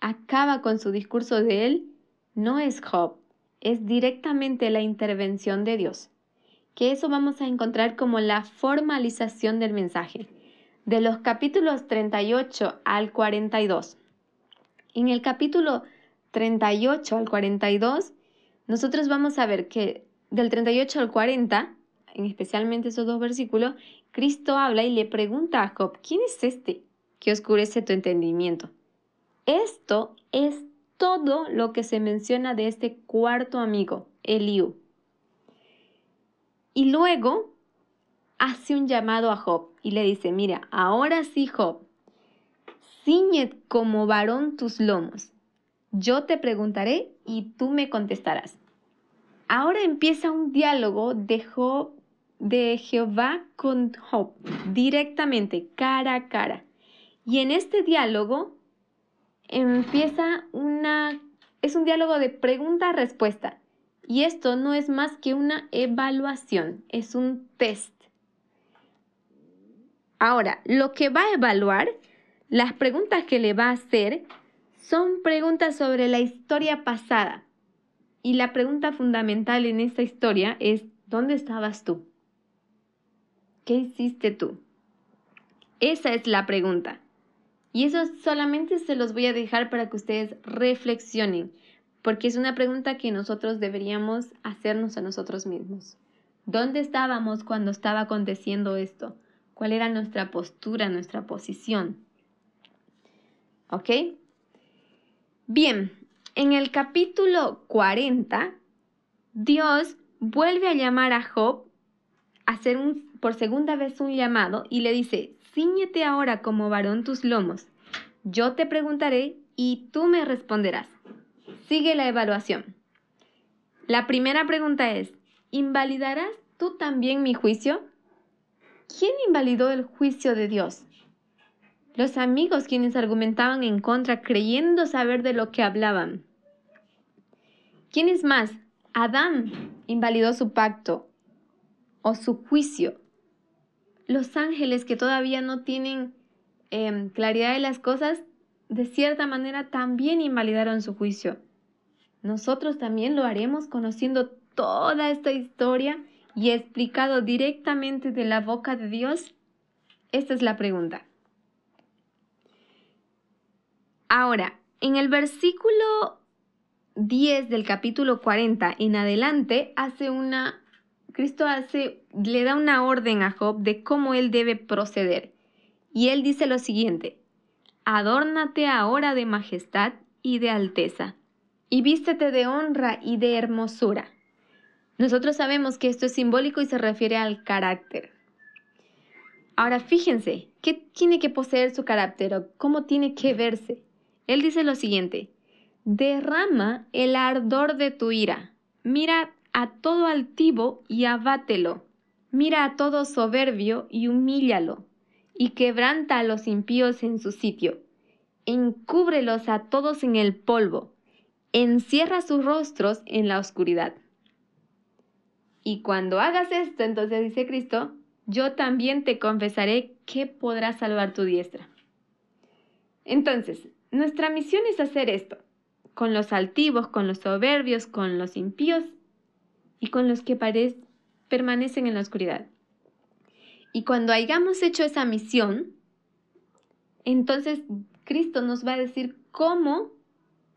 acaba con su discurso de él, no es Job, es directamente la intervención de Dios. Que eso vamos a encontrar como la formalización del mensaje. De los capítulos 38 al 42. En el capítulo 38 al 42 nosotros vamos a ver que del 38 al 40, en especialmente esos dos versículos, Cristo habla y le pregunta a Job, ¿quién es este que oscurece tu entendimiento? Esto es todo lo que se menciona de este cuarto amigo, Eliú. Y luego hace un llamado a Job y le dice, mira, ahora sí, Job, ciñe como varón tus lomos. Yo te preguntaré y tú me contestarás. Ahora empieza un diálogo de, Jehová con Job, directamente, cara a cara. Y en este diálogo empieza una, es un diálogo de pregunta-respuesta. Y esto no es más que una evaluación, es un test. Ahora, lo que va a evaluar, las preguntas que le va a hacer, son preguntas sobre la historia pasada, y la pregunta fundamental en esta historia es, ¿dónde estabas tú? ¿Qué hiciste tú? Esa es la pregunta. Y eso solamente se los voy a dejar para que ustedes reflexionen, porque es una pregunta que nosotros deberíamos hacernos a nosotros mismos. ¿Dónde estábamos cuando estaba aconteciendo esto? ¿Cuál era nuestra postura, nuestra posición? ¿Ok? Bien, en el capítulo 40, Dios vuelve a llamar a Job, a hacer un, por segunda vez un llamado y le dice, ciñete ahora como varón tus lomos. Yo te preguntaré y tú me responderás. Sigue la evaluación. La primera pregunta es, ¿invalidarás tú también mi juicio? ¿Quién invalidó el juicio de Dios? Los amigos quienes argumentaban en contra creyendo saber de lo que hablaban. ¿Quién es más? Adán invalidó su pacto o su juicio. Los ángeles que todavía no tienen em, claridad de las cosas, de cierta manera también invalidaron su juicio. Nosotros también lo haremos conociendo toda esta historia y explicado directamente de la boca de Dios. Esta es la pregunta. Ahora, en el versículo 10 del capítulo 40 en adelante, hace una, Cristo hace, le da una orden a Job de cómo él debe proceder. Y él dice lo siguiente, adórnate ahora de majestad y de alteza, y vístete de honra y de hermosura. Nosotros sabemos que esto es simbólico y se refiere al carácter. Ahora fíjense, ¿qué tiene que poseer su carácter o cómo tiene que verse? Él dice lo siguiente, derrama el ardor de tu ira, mira a todo altivo y abátelo, mira a todo soberbio y humíllalo, y quebranta a los impíos en su sitio, encúbrelos a todos en el polvo, encierra sus rostros en la oscuridad. Y cuando hagas esto, entonces dice Cristo, yo también te confesaré que podrás salvar tu diestra. Entonces, nuestra misión es hacer esto, con los altivos, con los soberbios, con los impíos y con los que permanecen en la oscuridad. Y cuando hayamos hecho esa misión, entonces Cristo nos va a decir cómo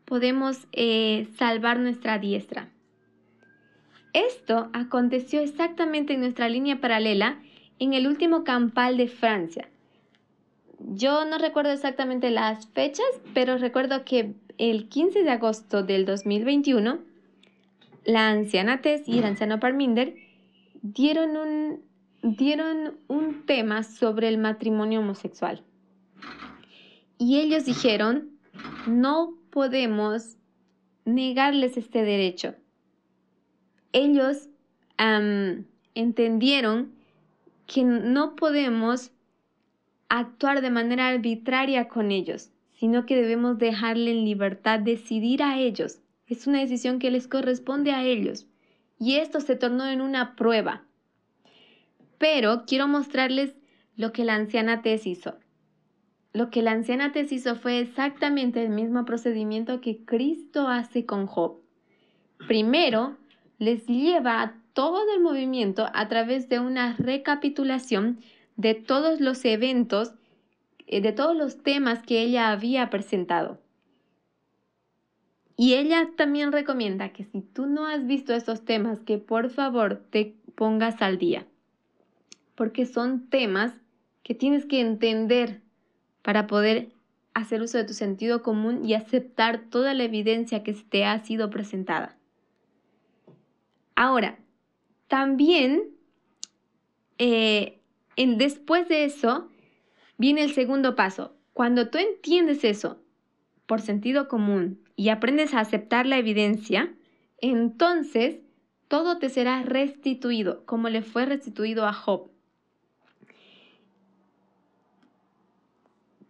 podemos eh, salvar nuestra diestra. Esto aconteció exactamente en nuestra línea paralela en el último campal de Francia, yo no recuerdo exactamente las fechas, pero recuerdo que el 15 de agosto del 2021, la anciana Tess y el anciano Parminder dieron un, dieron un tema sobre el matrimonio homosexual. Y ellos dijeron, no podemos negarles este derecho. Ellos entendieron que no podemos actuar de manera arbitraria con ellos, sino que debemos dejarle en libertad decidir a ellos. Es una decisión que les corresponde a ellos. Y esto se tornó en una prueba. Pero quiero mostrarles lo que la anciana Tess hizo. Lo que la anciana Tess hizo fue exactamente el mismo procedimiento que Cristo hace con Job. Primero, les lleva a todo el movimiento a través de una recapitulación de todos los eventos, eh, de todos los temas que ella había presentado. Y ella también recomienda que si tú no has visto estos temas, que por favor te pongas al día, porque son temas que tienes que entender para poder hacer uso de tu sentido común y aceptar toda la evidencia que te ha sido presentada. Ahora, también eh, después de eso, viene el segundo paso. Cuando tú entiendes eso por sentido común y aprendes a aceptar la evidencia, entonces todo te será restituido, como le fue restituido a Job.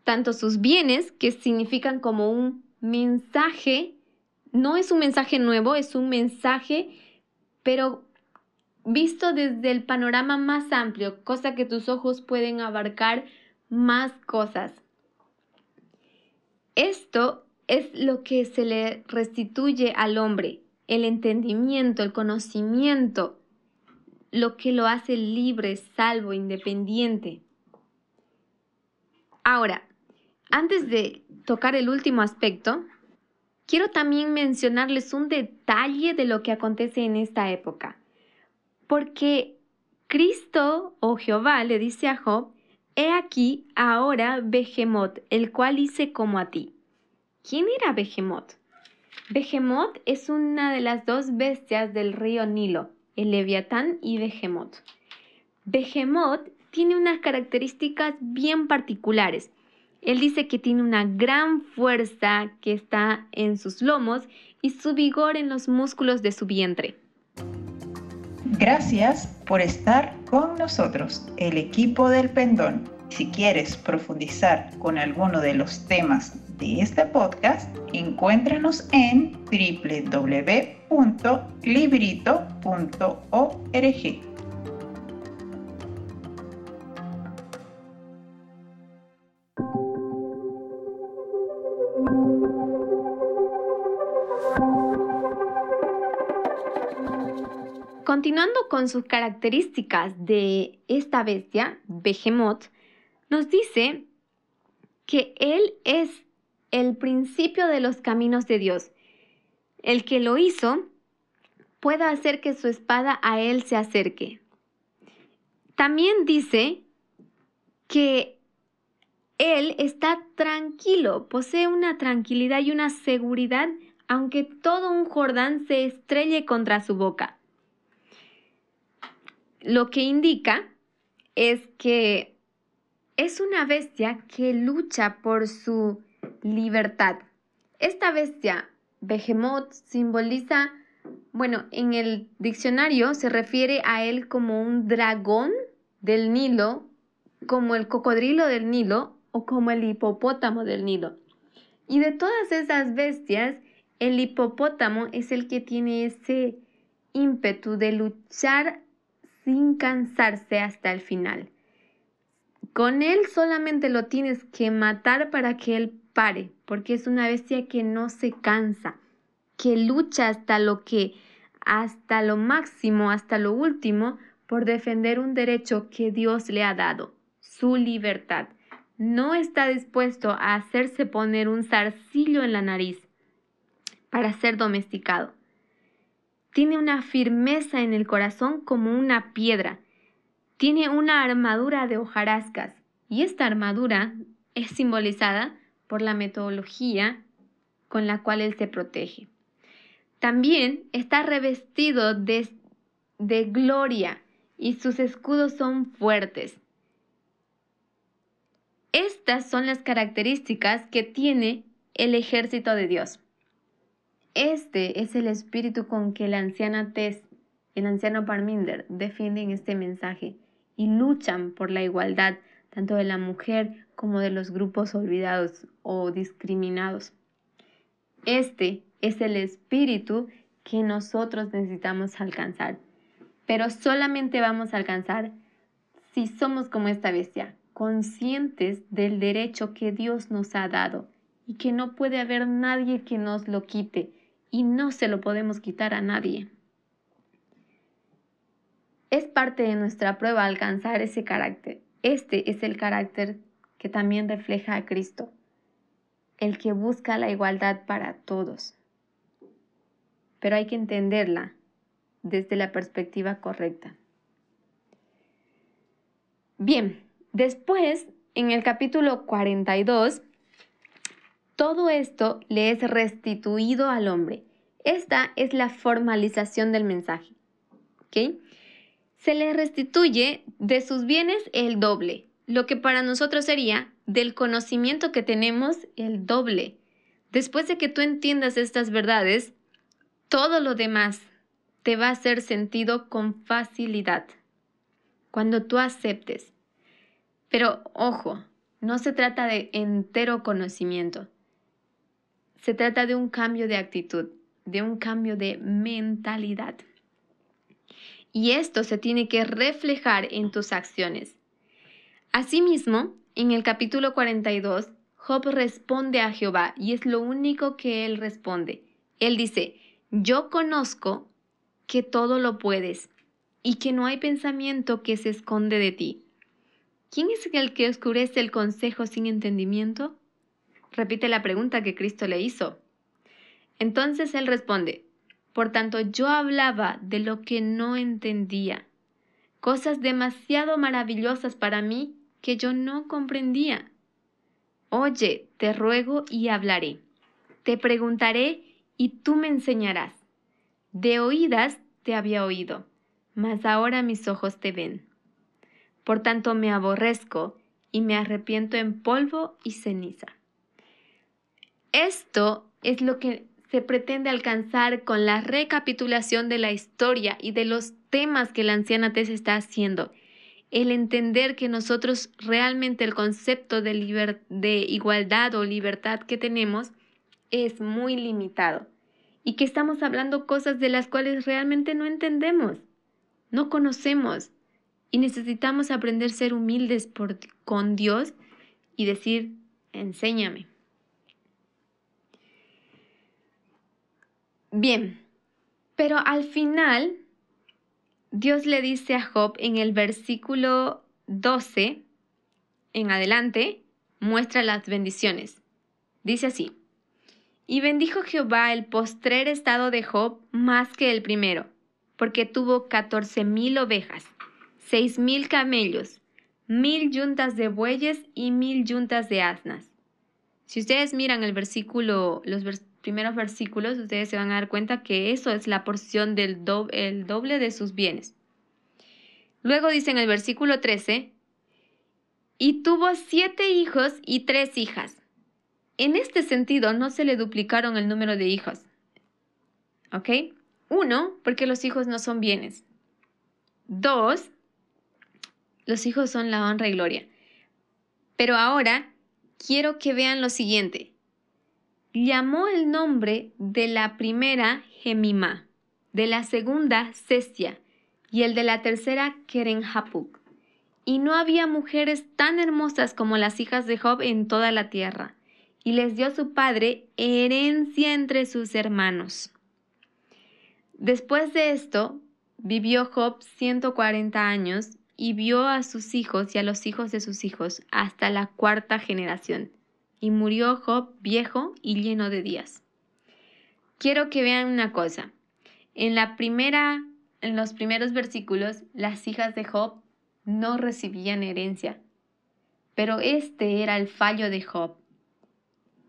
Tanto sus bienes, que significan como un mensaje, no es un mensaje nuevo, es un mensaje, pero visto desde el panorama más amplio, cosa que tus ojos pueden abarcar más cosas. Esto es lo que se le restituye al hombre, el entendimiento, el conocimiento, lo que lo hace libre, salvo, independiente. Ahora, antes de tocar el último aspecto, quiero también mencionarles un detalle de lo que acontece en esta época. Porque Cristo o Jehová le dice a Job, He aquí ahora Behemoth, el cual hice como a ti. ¿Quién era Behemoth? Behemoth es una de las dos bestias del río Nilo, el Leviatán y Behemoth. Behemoth tiene unas características bien particulares. Él dice que tiene una gran fuerza que está en sus lomos y su vigor en los músculos de su vientre. Gracias por estar con nosotros, el equipo del Pendón. Si quieres profundizar con alguno de los temas de este podcast, encuéntranos en www.librito.org. Continuando con sus características de esta bestia, Behemoth, nos dice que él es el principio de los caminos de Dios. El que lo hizo pueda hacer que su espada a él se acerque. También dice que él está tranquilo, posee una tranquilidad y una seguridad, aunque todo un Jordán se estrelle contra su boca. Lo que indica es que es una bestia que lucha por su libertad. Esta bestia, Behemoth, simboliza, bueno, en el diccionario se refiere a él como un dragón del Nilo, como el cocodrilo del Nilo o como el hipopótamo del Nilo. Y de todas esas bestias, el hipopótamo es el que tiene ese ímpetu de luchar sin cansarse hasta el final. Con él solamente lo tienes que matar para que él pare, porque es una bestia que no se cansa, que lucha hasta lo que, hasta lo máximo, hasta lo último, por defender un derecho que Dios le ha dado, su libertad. No está dispuesto a hacerse poner un zarcillo en la nariz para ser domesticado. Tiene una firmeza en el corazón como una piedra. Tiene una armadura de hojarascas y esta armadura es simbolizada por la metodología con la cual él se protege. También está revestido de, gloria y sus escudos son fuertes. Estas son las características que tiene el ejército de Dios. Este es el espíritu con que la anciana Tess, el anciano Parminder defienden este mensaje y luchan por la igualdad tanto de la mujer como de los grupos olvidados o discriminados. Este es el espíritu que nosotros necesitamos alcanzar, pero solamente vamos a alcanzar si somos como esta bestia, conscientes del derecho que Dios nos ha dado y que no puede haber nadie que nos lo quite y no se lo podemos quitar a nadie. Es parte de nuestra prueba alcanzar ese carácter. Este es el carácter que también refleja a Cristo, el que busca la igualdad para todos. Pero hay que entenderla desde la perspectiva correcta. Bien, después, en el capítulo 42, todo esto le es restituido al hombre. Esta es la formalización del mensaje. Se le restituye de sus bienes el doble, lo que para nosotros sería del conocimiento que tenemos el doble. Después de que tú entiendas estas verdades, todo lo demás te va a hacer sentido con facilidad. Cuando tú aceptes. Pero ojo, no se trata de entero conocimiento. Se trata de un cambio de actitud, de un cambio de mentalidad. Y esto se tiene que reflejar en tus acciones. Asimismo, en el capítulo 42, Job responde a Jehová y es lo único que él responde. Él dice, yo conozco que todo lo puedes y que no hay pensamiento que se esconde de ti. ¿Quién es el que oscurece el consejo sin entendimiento? Repite la pregunta que Cristo le hizo. Entonces él responde, por tanto yo hablaba de lo que no entendía, cosas demasiado maravillosas para mí que yo no comprendía. Oye, te ruego y hablaré. Te preguntaré y tú me enseñarás. De oídas te había oído, mas ahora mis ojos te ven. Por tanto me aborrezco y me arrepiento en polvo y ceniza. Esto es lo que se pretende alcanzar con la recapitulación de la historia y de los temas que la anciana Tess está haciendo. El entender que nosotros realmente el concepto de, de igualdad o libertad que tenemos es muy limitado y que estamos hablando cosas de las cuales realmente no entendemos, no conocemos y necesitamos aprender a ser humildes con Dios y decir, enséñame. Bien, pero al final Dios le dice a Job en el versículo 12 en adelante, muestra las bendiciones. Dice así, y bendijo Jehová el postrer estado de Job más que el primero, porque tuvo catorce mil ovejas, seis mil camellos, mil yuntas de bueyes y mil yuntas de asnas. Si ustedes miran el versículo, los primeros versículos, ustedes se van a dar cuenta que eso es la porción del el doble de sus bienes. Luego dice en el versículo 13, y tuvo siete hijos y tres hijas. En este sentido, no se le duplicaron el número de hijos. ¿Ok? Uno, porque los hijos no son bienes. Dos, los hijos son la honra y gloria. Pero ahora quiero que vean lo siguiente. Llamó el nombre de la primera Gemima, de la segunda Cestia y el de la tercera Kerenhapuk. Y no había mujeres tan hermosas como las hijas de Job en toda la tierra. Y les dio su padre herencia entre sus hermanos. Después de esto, vivió Job 140 años y vio a sus hijos y a los hijos de sus hijos hasta la cuarta generación. Y murió Job viejo y lleno de días. Quiero que vean una cosa. En la primera en los primeros versículos, las hijas de Job no recibían herencia. Pero este era el fallo de Job.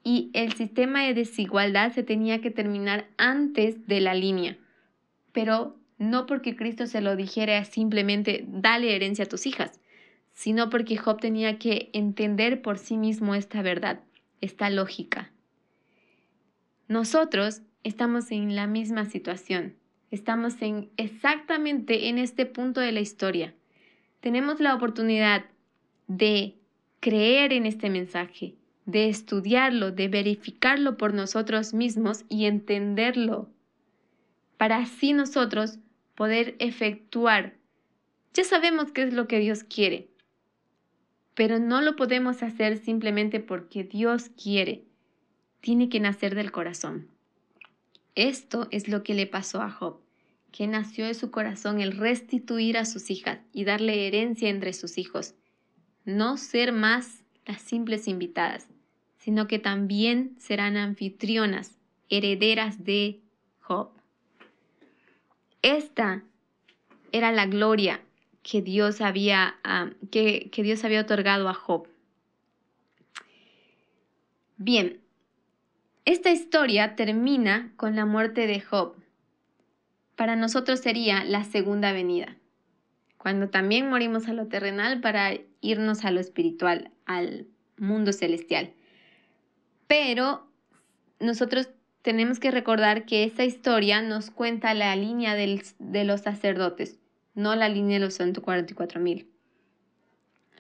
Y el sistema de desigualdad se tenía que terminar antes de la línea. Pero no porque Cristo se lo dijera simplemente dale herencia a tus hijas, sino porque Job tenía que entender por sí mismo esta verdad, esta lógica. Nosotros estamos en la misma situación. Estamos en exactamente en este punto de la historia tenemos la oportunidad de creer en este mensaje, de estudiarlo, de verificarlo por nosotros mismos y entenderlo, para así nosotros poder efectuar. Ya sabemos qué es lo que Dios quiere, pero no lo podemos hacer simplemente porque Dios quiere. Tiene que nacer del corazón. Esto es lo que le pasó a Job que nació de su corazón el restituir a sus hijas y darle herencia entre sus hijos. No ser más las simples invitadas, sino que también serán anfitrionas, herederas de Job. Esta era la gloria que Dios había, ah, que, que Dios había otorgado a Job. Bien, esta historia termina con la muerte de Job para nosotros sería la segunda venida, cuando también morimos a lo terrenal para irnos a lo espiritual, al mundo celestial. Pero nosotros tenemos que recordar que esa historia nos cuenta la línea de los sacerdotes, no la línea de los 144 mil.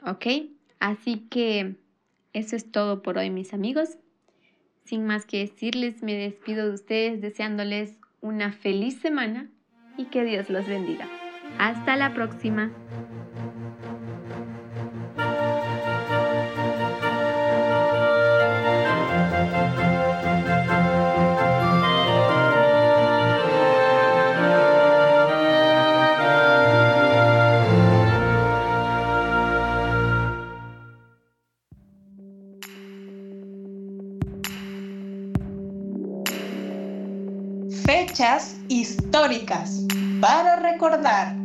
¿Ok? Así que eso es todo por hoy, mis amigos. Sin más que decirles, me despido de ustedes deseándoles una feliz semana y que Dios los bendiga. Hasta la próxima. Fechas históricas para recordar.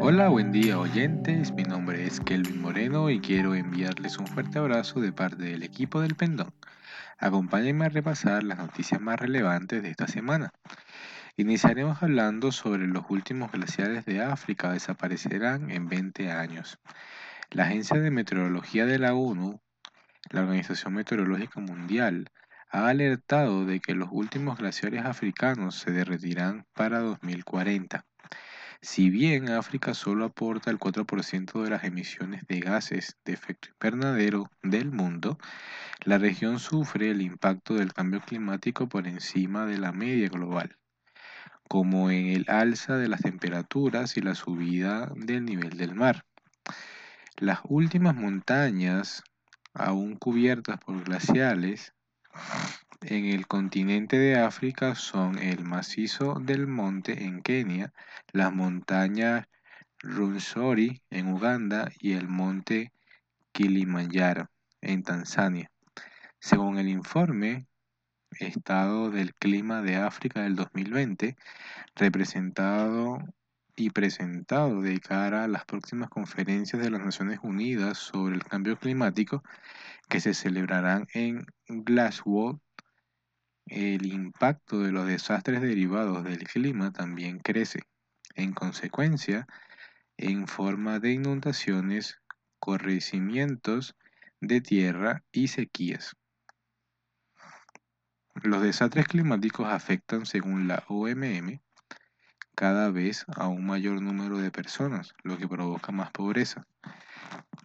Hola, buen día oyentes, mi nombre es Kelvin Moreno y quiero enviarles un fuerte abrazo de parte del equipo del Pendón. Acompáñenme a repasar las noticias más relevantes de esta semana. Iniciaremos hablando sobre los últimos glaciares de África desaparecerán en 20 años. La Agencia de Meteorología de la ONU, la Organización Meteorológica Mundial, ha alertado de que los últimos glaciares africanos se derretirán para 2040. Si bien África solo aporta el 4% de las emisiones de gases de efecto invernadero del mundo, la región sufre el impacto del cambio climático por encima de la media global, como en el alza de las temperaturas y la subida del nivel del mar. Las últimas montañas, aún cubiertas por glaciales, en el continente de África son el macizo del monte en Kenia, las montañas Runsori en Uganda y el monte Kilimanjaro en Tanzania. Según el informe Estado del Clima de África del 2020, representado y presentado de cara a las próximas conferencias de las Naciones Unidas sobre el cambio climático que se celebrarán en Glasgow, el impacto de los desastres derivados del clima también crece. En consecuencia, en forma de inundaciones, correcimientos de tierra y sequías. Los desastres climáticos afectan, según la OMM, cada vez a un mayor número de personas, lo que provoca más pobreza,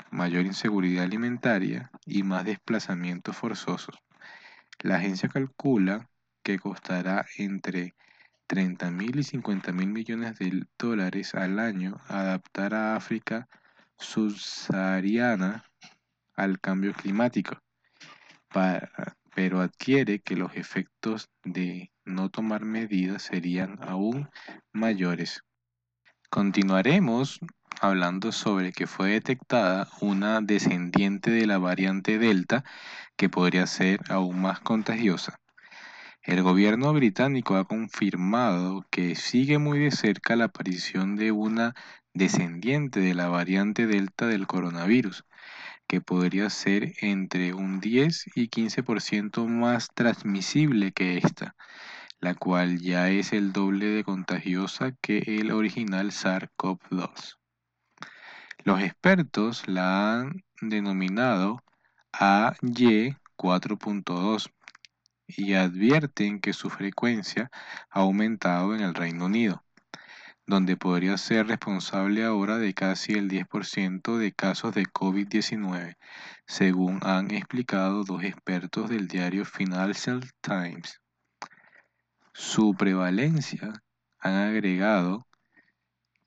mayor inseguridad alimentaria y más desplazamientos forzosos. La agencia calcula que costará entre 30 mil y 50 mil millones de dólares al año adaptar a África subsahariana al cambio climático, pero adquiere que los efectos de no tomar medidas serían aún mayores. Continuaremos hablando sobre que fue detectada una descendiente de la variante Delta que podría ser aún más contagiosa. El gobierno británico ha confirmado que sigue muy de cerca la aparición de una descendiente de la variante Delta del coronavirus, que podría ser entre un 10 y 15% más transmisible que esta, la cual ya es el doble de contagiosa que el original SARS-CoV-2. Los expertos la han denominado AY4.2 y advierten que su frecuencia ha aumentado en el Reino Unido, donde podría ser responsable ahora de casi el 10% de casos de COVID-19, según han explicado dos expertos del diario Financial Times. Su prevalencia han agregado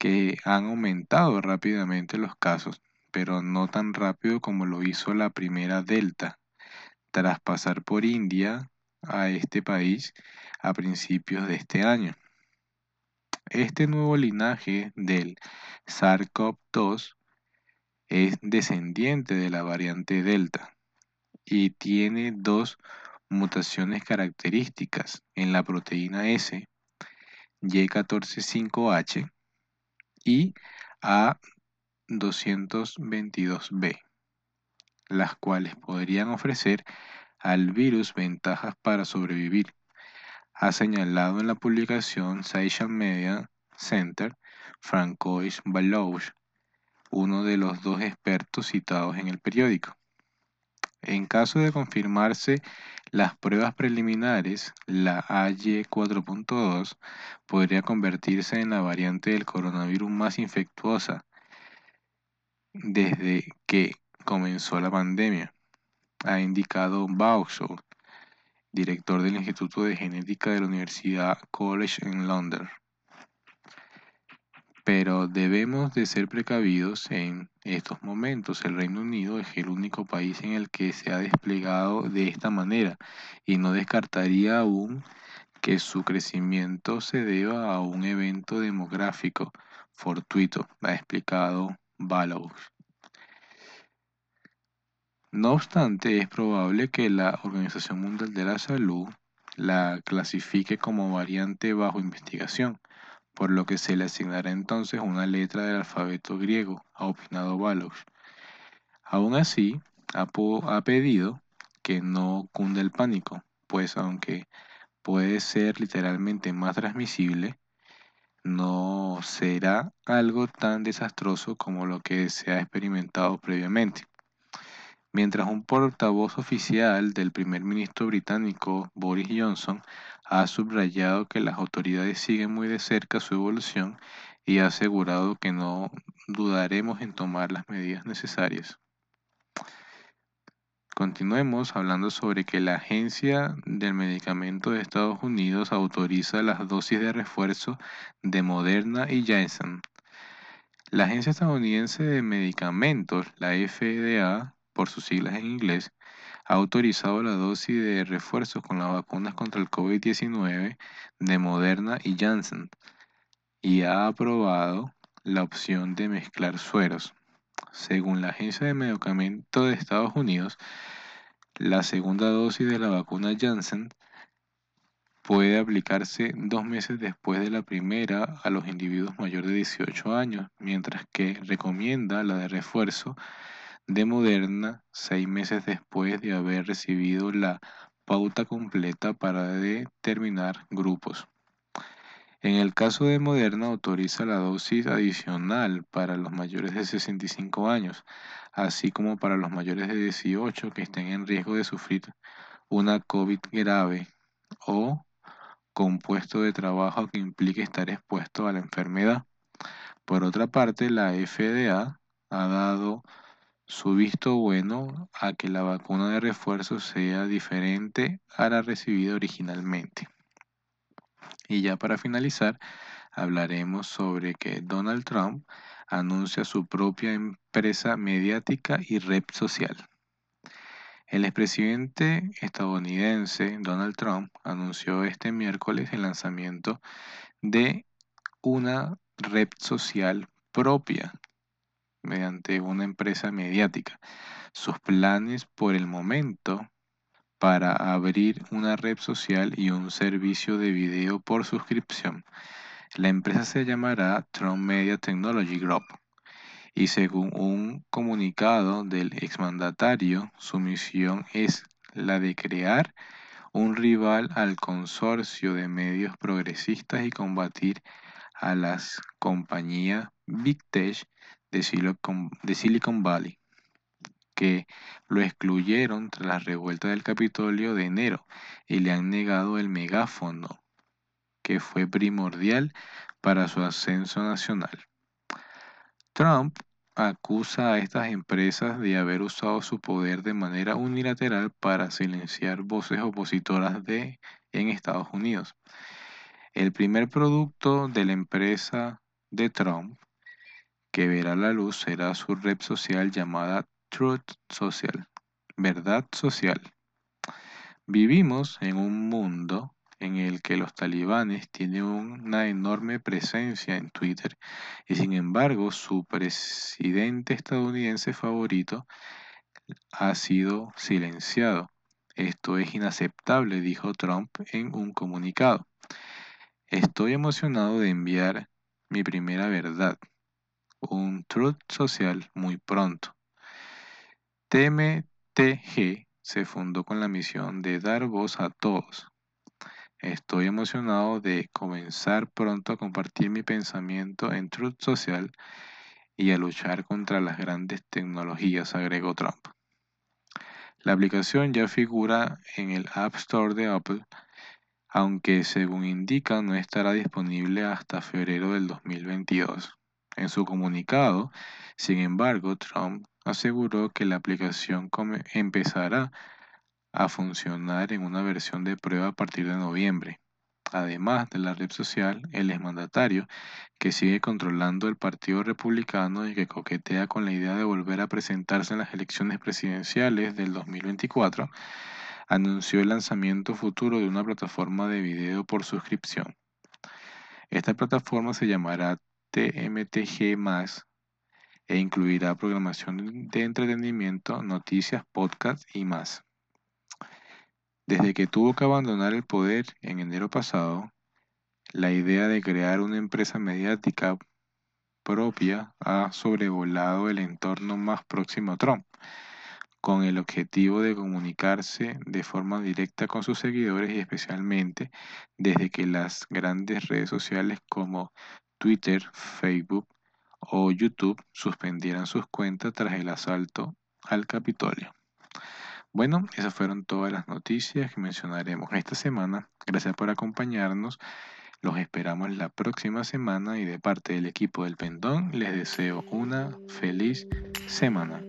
que han aumentado rápidamente los casos, pero no tan rápido como lo hizo la primera Delta, tras pasar por India a este país a principios de este año. Este nuevo linaje del SARS-CoV-2 es descendiente de la variante Delta y tiene dos mutaciones características en la proteína S, Y145H y A222B, las cuales podrían ofrecer al virus ventajas para sobrevivir, ha señalado en la publicación Science Media Center Francois Balouche, uno de los dos expertos citados en el periódico. En caso de confirmarse las pruebas preliminares, la AY4.2 podría convertirse en la variante del coronavirus más infectuosa desde que comenzó la pandemia, ha indicado Bauxo, director del Instituto de Genética de la Universidad College en Londres pero debemos de ser precavidos en estos momentos. El Reino Unido es el único país en el que se ha desplegado de esta manera y no descartaría aún que su crecimiento se deba a un evento demográfico fortuito, ha explicado Ballows. No obstante, es probable que la Organización Mundial de la Salud la clasifique como variante bajo investigación por lo que se le asignará entonces una letra del alfabeto griego, ha opinado Baloch. Aún así, ha, ha pedido que no cunda el pánico, pues aunque puede ser literalmente más transmisible, no será algo tan desastroso como lo que se ha experimentado previamente. Mientras un portavoz oficial del primer ministro británico Boris Johnson ha subrayado que las autoridades siguen muy de cerca su evolución, y ha asegurado que no dudaremos en tomar las medidas necesarias. Continuemos hablando sobre que la Agencia del Medicamento de Estados Unidos autoriza las dosis de refuerzo de Moderna y Janssen. La Agencia Estadounidense de Medicamentos, la FDA, por sus siglas en inglés, ha autorizado la dosis de refuerzo con las vacunas contra el COVID-19 de Moderna y Janssen y ha aprobado la opción de mezclar sueros. Según la Agencia de Medicamentos de Estados Unidos, la segunda dosis de la vacuna Janssen puede aplicarse dos meses después de la primera a los individuos mayores de 18 años, mientras que recomienda la de refuerzo de Moderna seis meses después de haber recibido la pauta completa para determinar grupos. En el caso de Moderna, autoriza la dosis adicional para los mayores de 65 años, así como para los mayores de 18 que estén en riesgo de sufrir una COVID grave o compuesto de trabajo que implique estar expuesto a la enfermedad. Por otra parte, la FDA ha dado su visto bueno a que la vacuna de refuerzo sea diferente a la recibida originalmente. Y ya para finalizar, hablaremos sobre que Donald Trump anuncia su propia empresa mediática y red social. El expresidente estadounidense Donald Trump anunció este miércoles el lanzamiento de una red social propia mediante una empresa mediática. Sus planes por el momento para abrir una red social y un servicio de video por suscripción. La empresa se llamará Trump Media Technology Group y según un comunicado del exmandatario, su misión es la de crear un rival al consorcio de medios progresistas y combatir a las compañías Big Tech de Silicon, Valley que lo excluyeron tras la revuelta del Capitolio de enero y le han negado el megáfono, que fue primordial para su ascenso nacional. Trump acusa a estas empresas de haber usado su poder de manera unilateral para silenciar voces opositoras de, en Estados Unidos. El primer producto de la empresa de Trump que verá la luz será su red social llamada Truth Social, verdad social. Vivimos en un mundo en el que los talibanes tienen una enorme presencia en Twitter y sin embargo su presidente estadounidense favorito ha sido silenciado. Esto es inaceptable, dijo Trump en un comunicado. Estoy emocionado de enviar mi primera verdad, un truth social muy pronto. TMTG se fundó con la misión de dar voz a todos. Estoy emocionado de comenzar pronto a compartir mi pensamiento en Truth Social y a luchar contra las grandes tecnologías, agregó Trump. La aplicación ya figura en el App Store de Apple, aunque según indica no estará disponible hasta febrero del 2022. En su comunicado, sin embargo, Trump aseguró que la aplicación empezará a funcionar en una versión de prueba a partir de noviembre. Además de la red social, el exmandatario, que sigue controlando el Partido Republicano y que coquetea con la idea de volver a presentarse en las elecciones presidenciales del 2024, anunció el lanzamiento futuro de una plataforma de video por suscripción. Esta plataforma se llamará TMTG e incluirá programación de entretenimiento, noticias, podcasts y más. Desde que tuvo que abandonar el poder en enero pasado, la idea de crear una empresa mediática propia ha sobrevolado el entorno más próximo a Trump, con el objetivo de comunicarse de forma directa con sus seguidores y especialmente desde que las grandes redes sociales como Twitter, Facebook o YouTube suspendieran sus cuentas tras el asalto al Capitolio. Bueno, esas fueron todas las noticias que mencionaremos esta semana. Gracias por acompañarnos. Los esperamos la próxima semana y de parte del equipo del Pendón les deseo una feliz semana.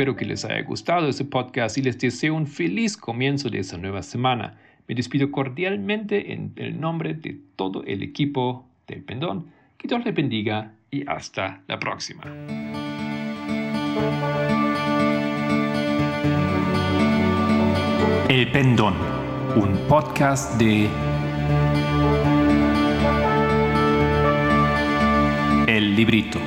Espero que les haya gustado este podcast y les deseo un feliz comienzo de esta nueva semana. Me despido cordialmente en el nombre de todo el equipo del Pendón. Que Dios les bendiga y hasta la próxima. El Pendón, un podcast de El Librito.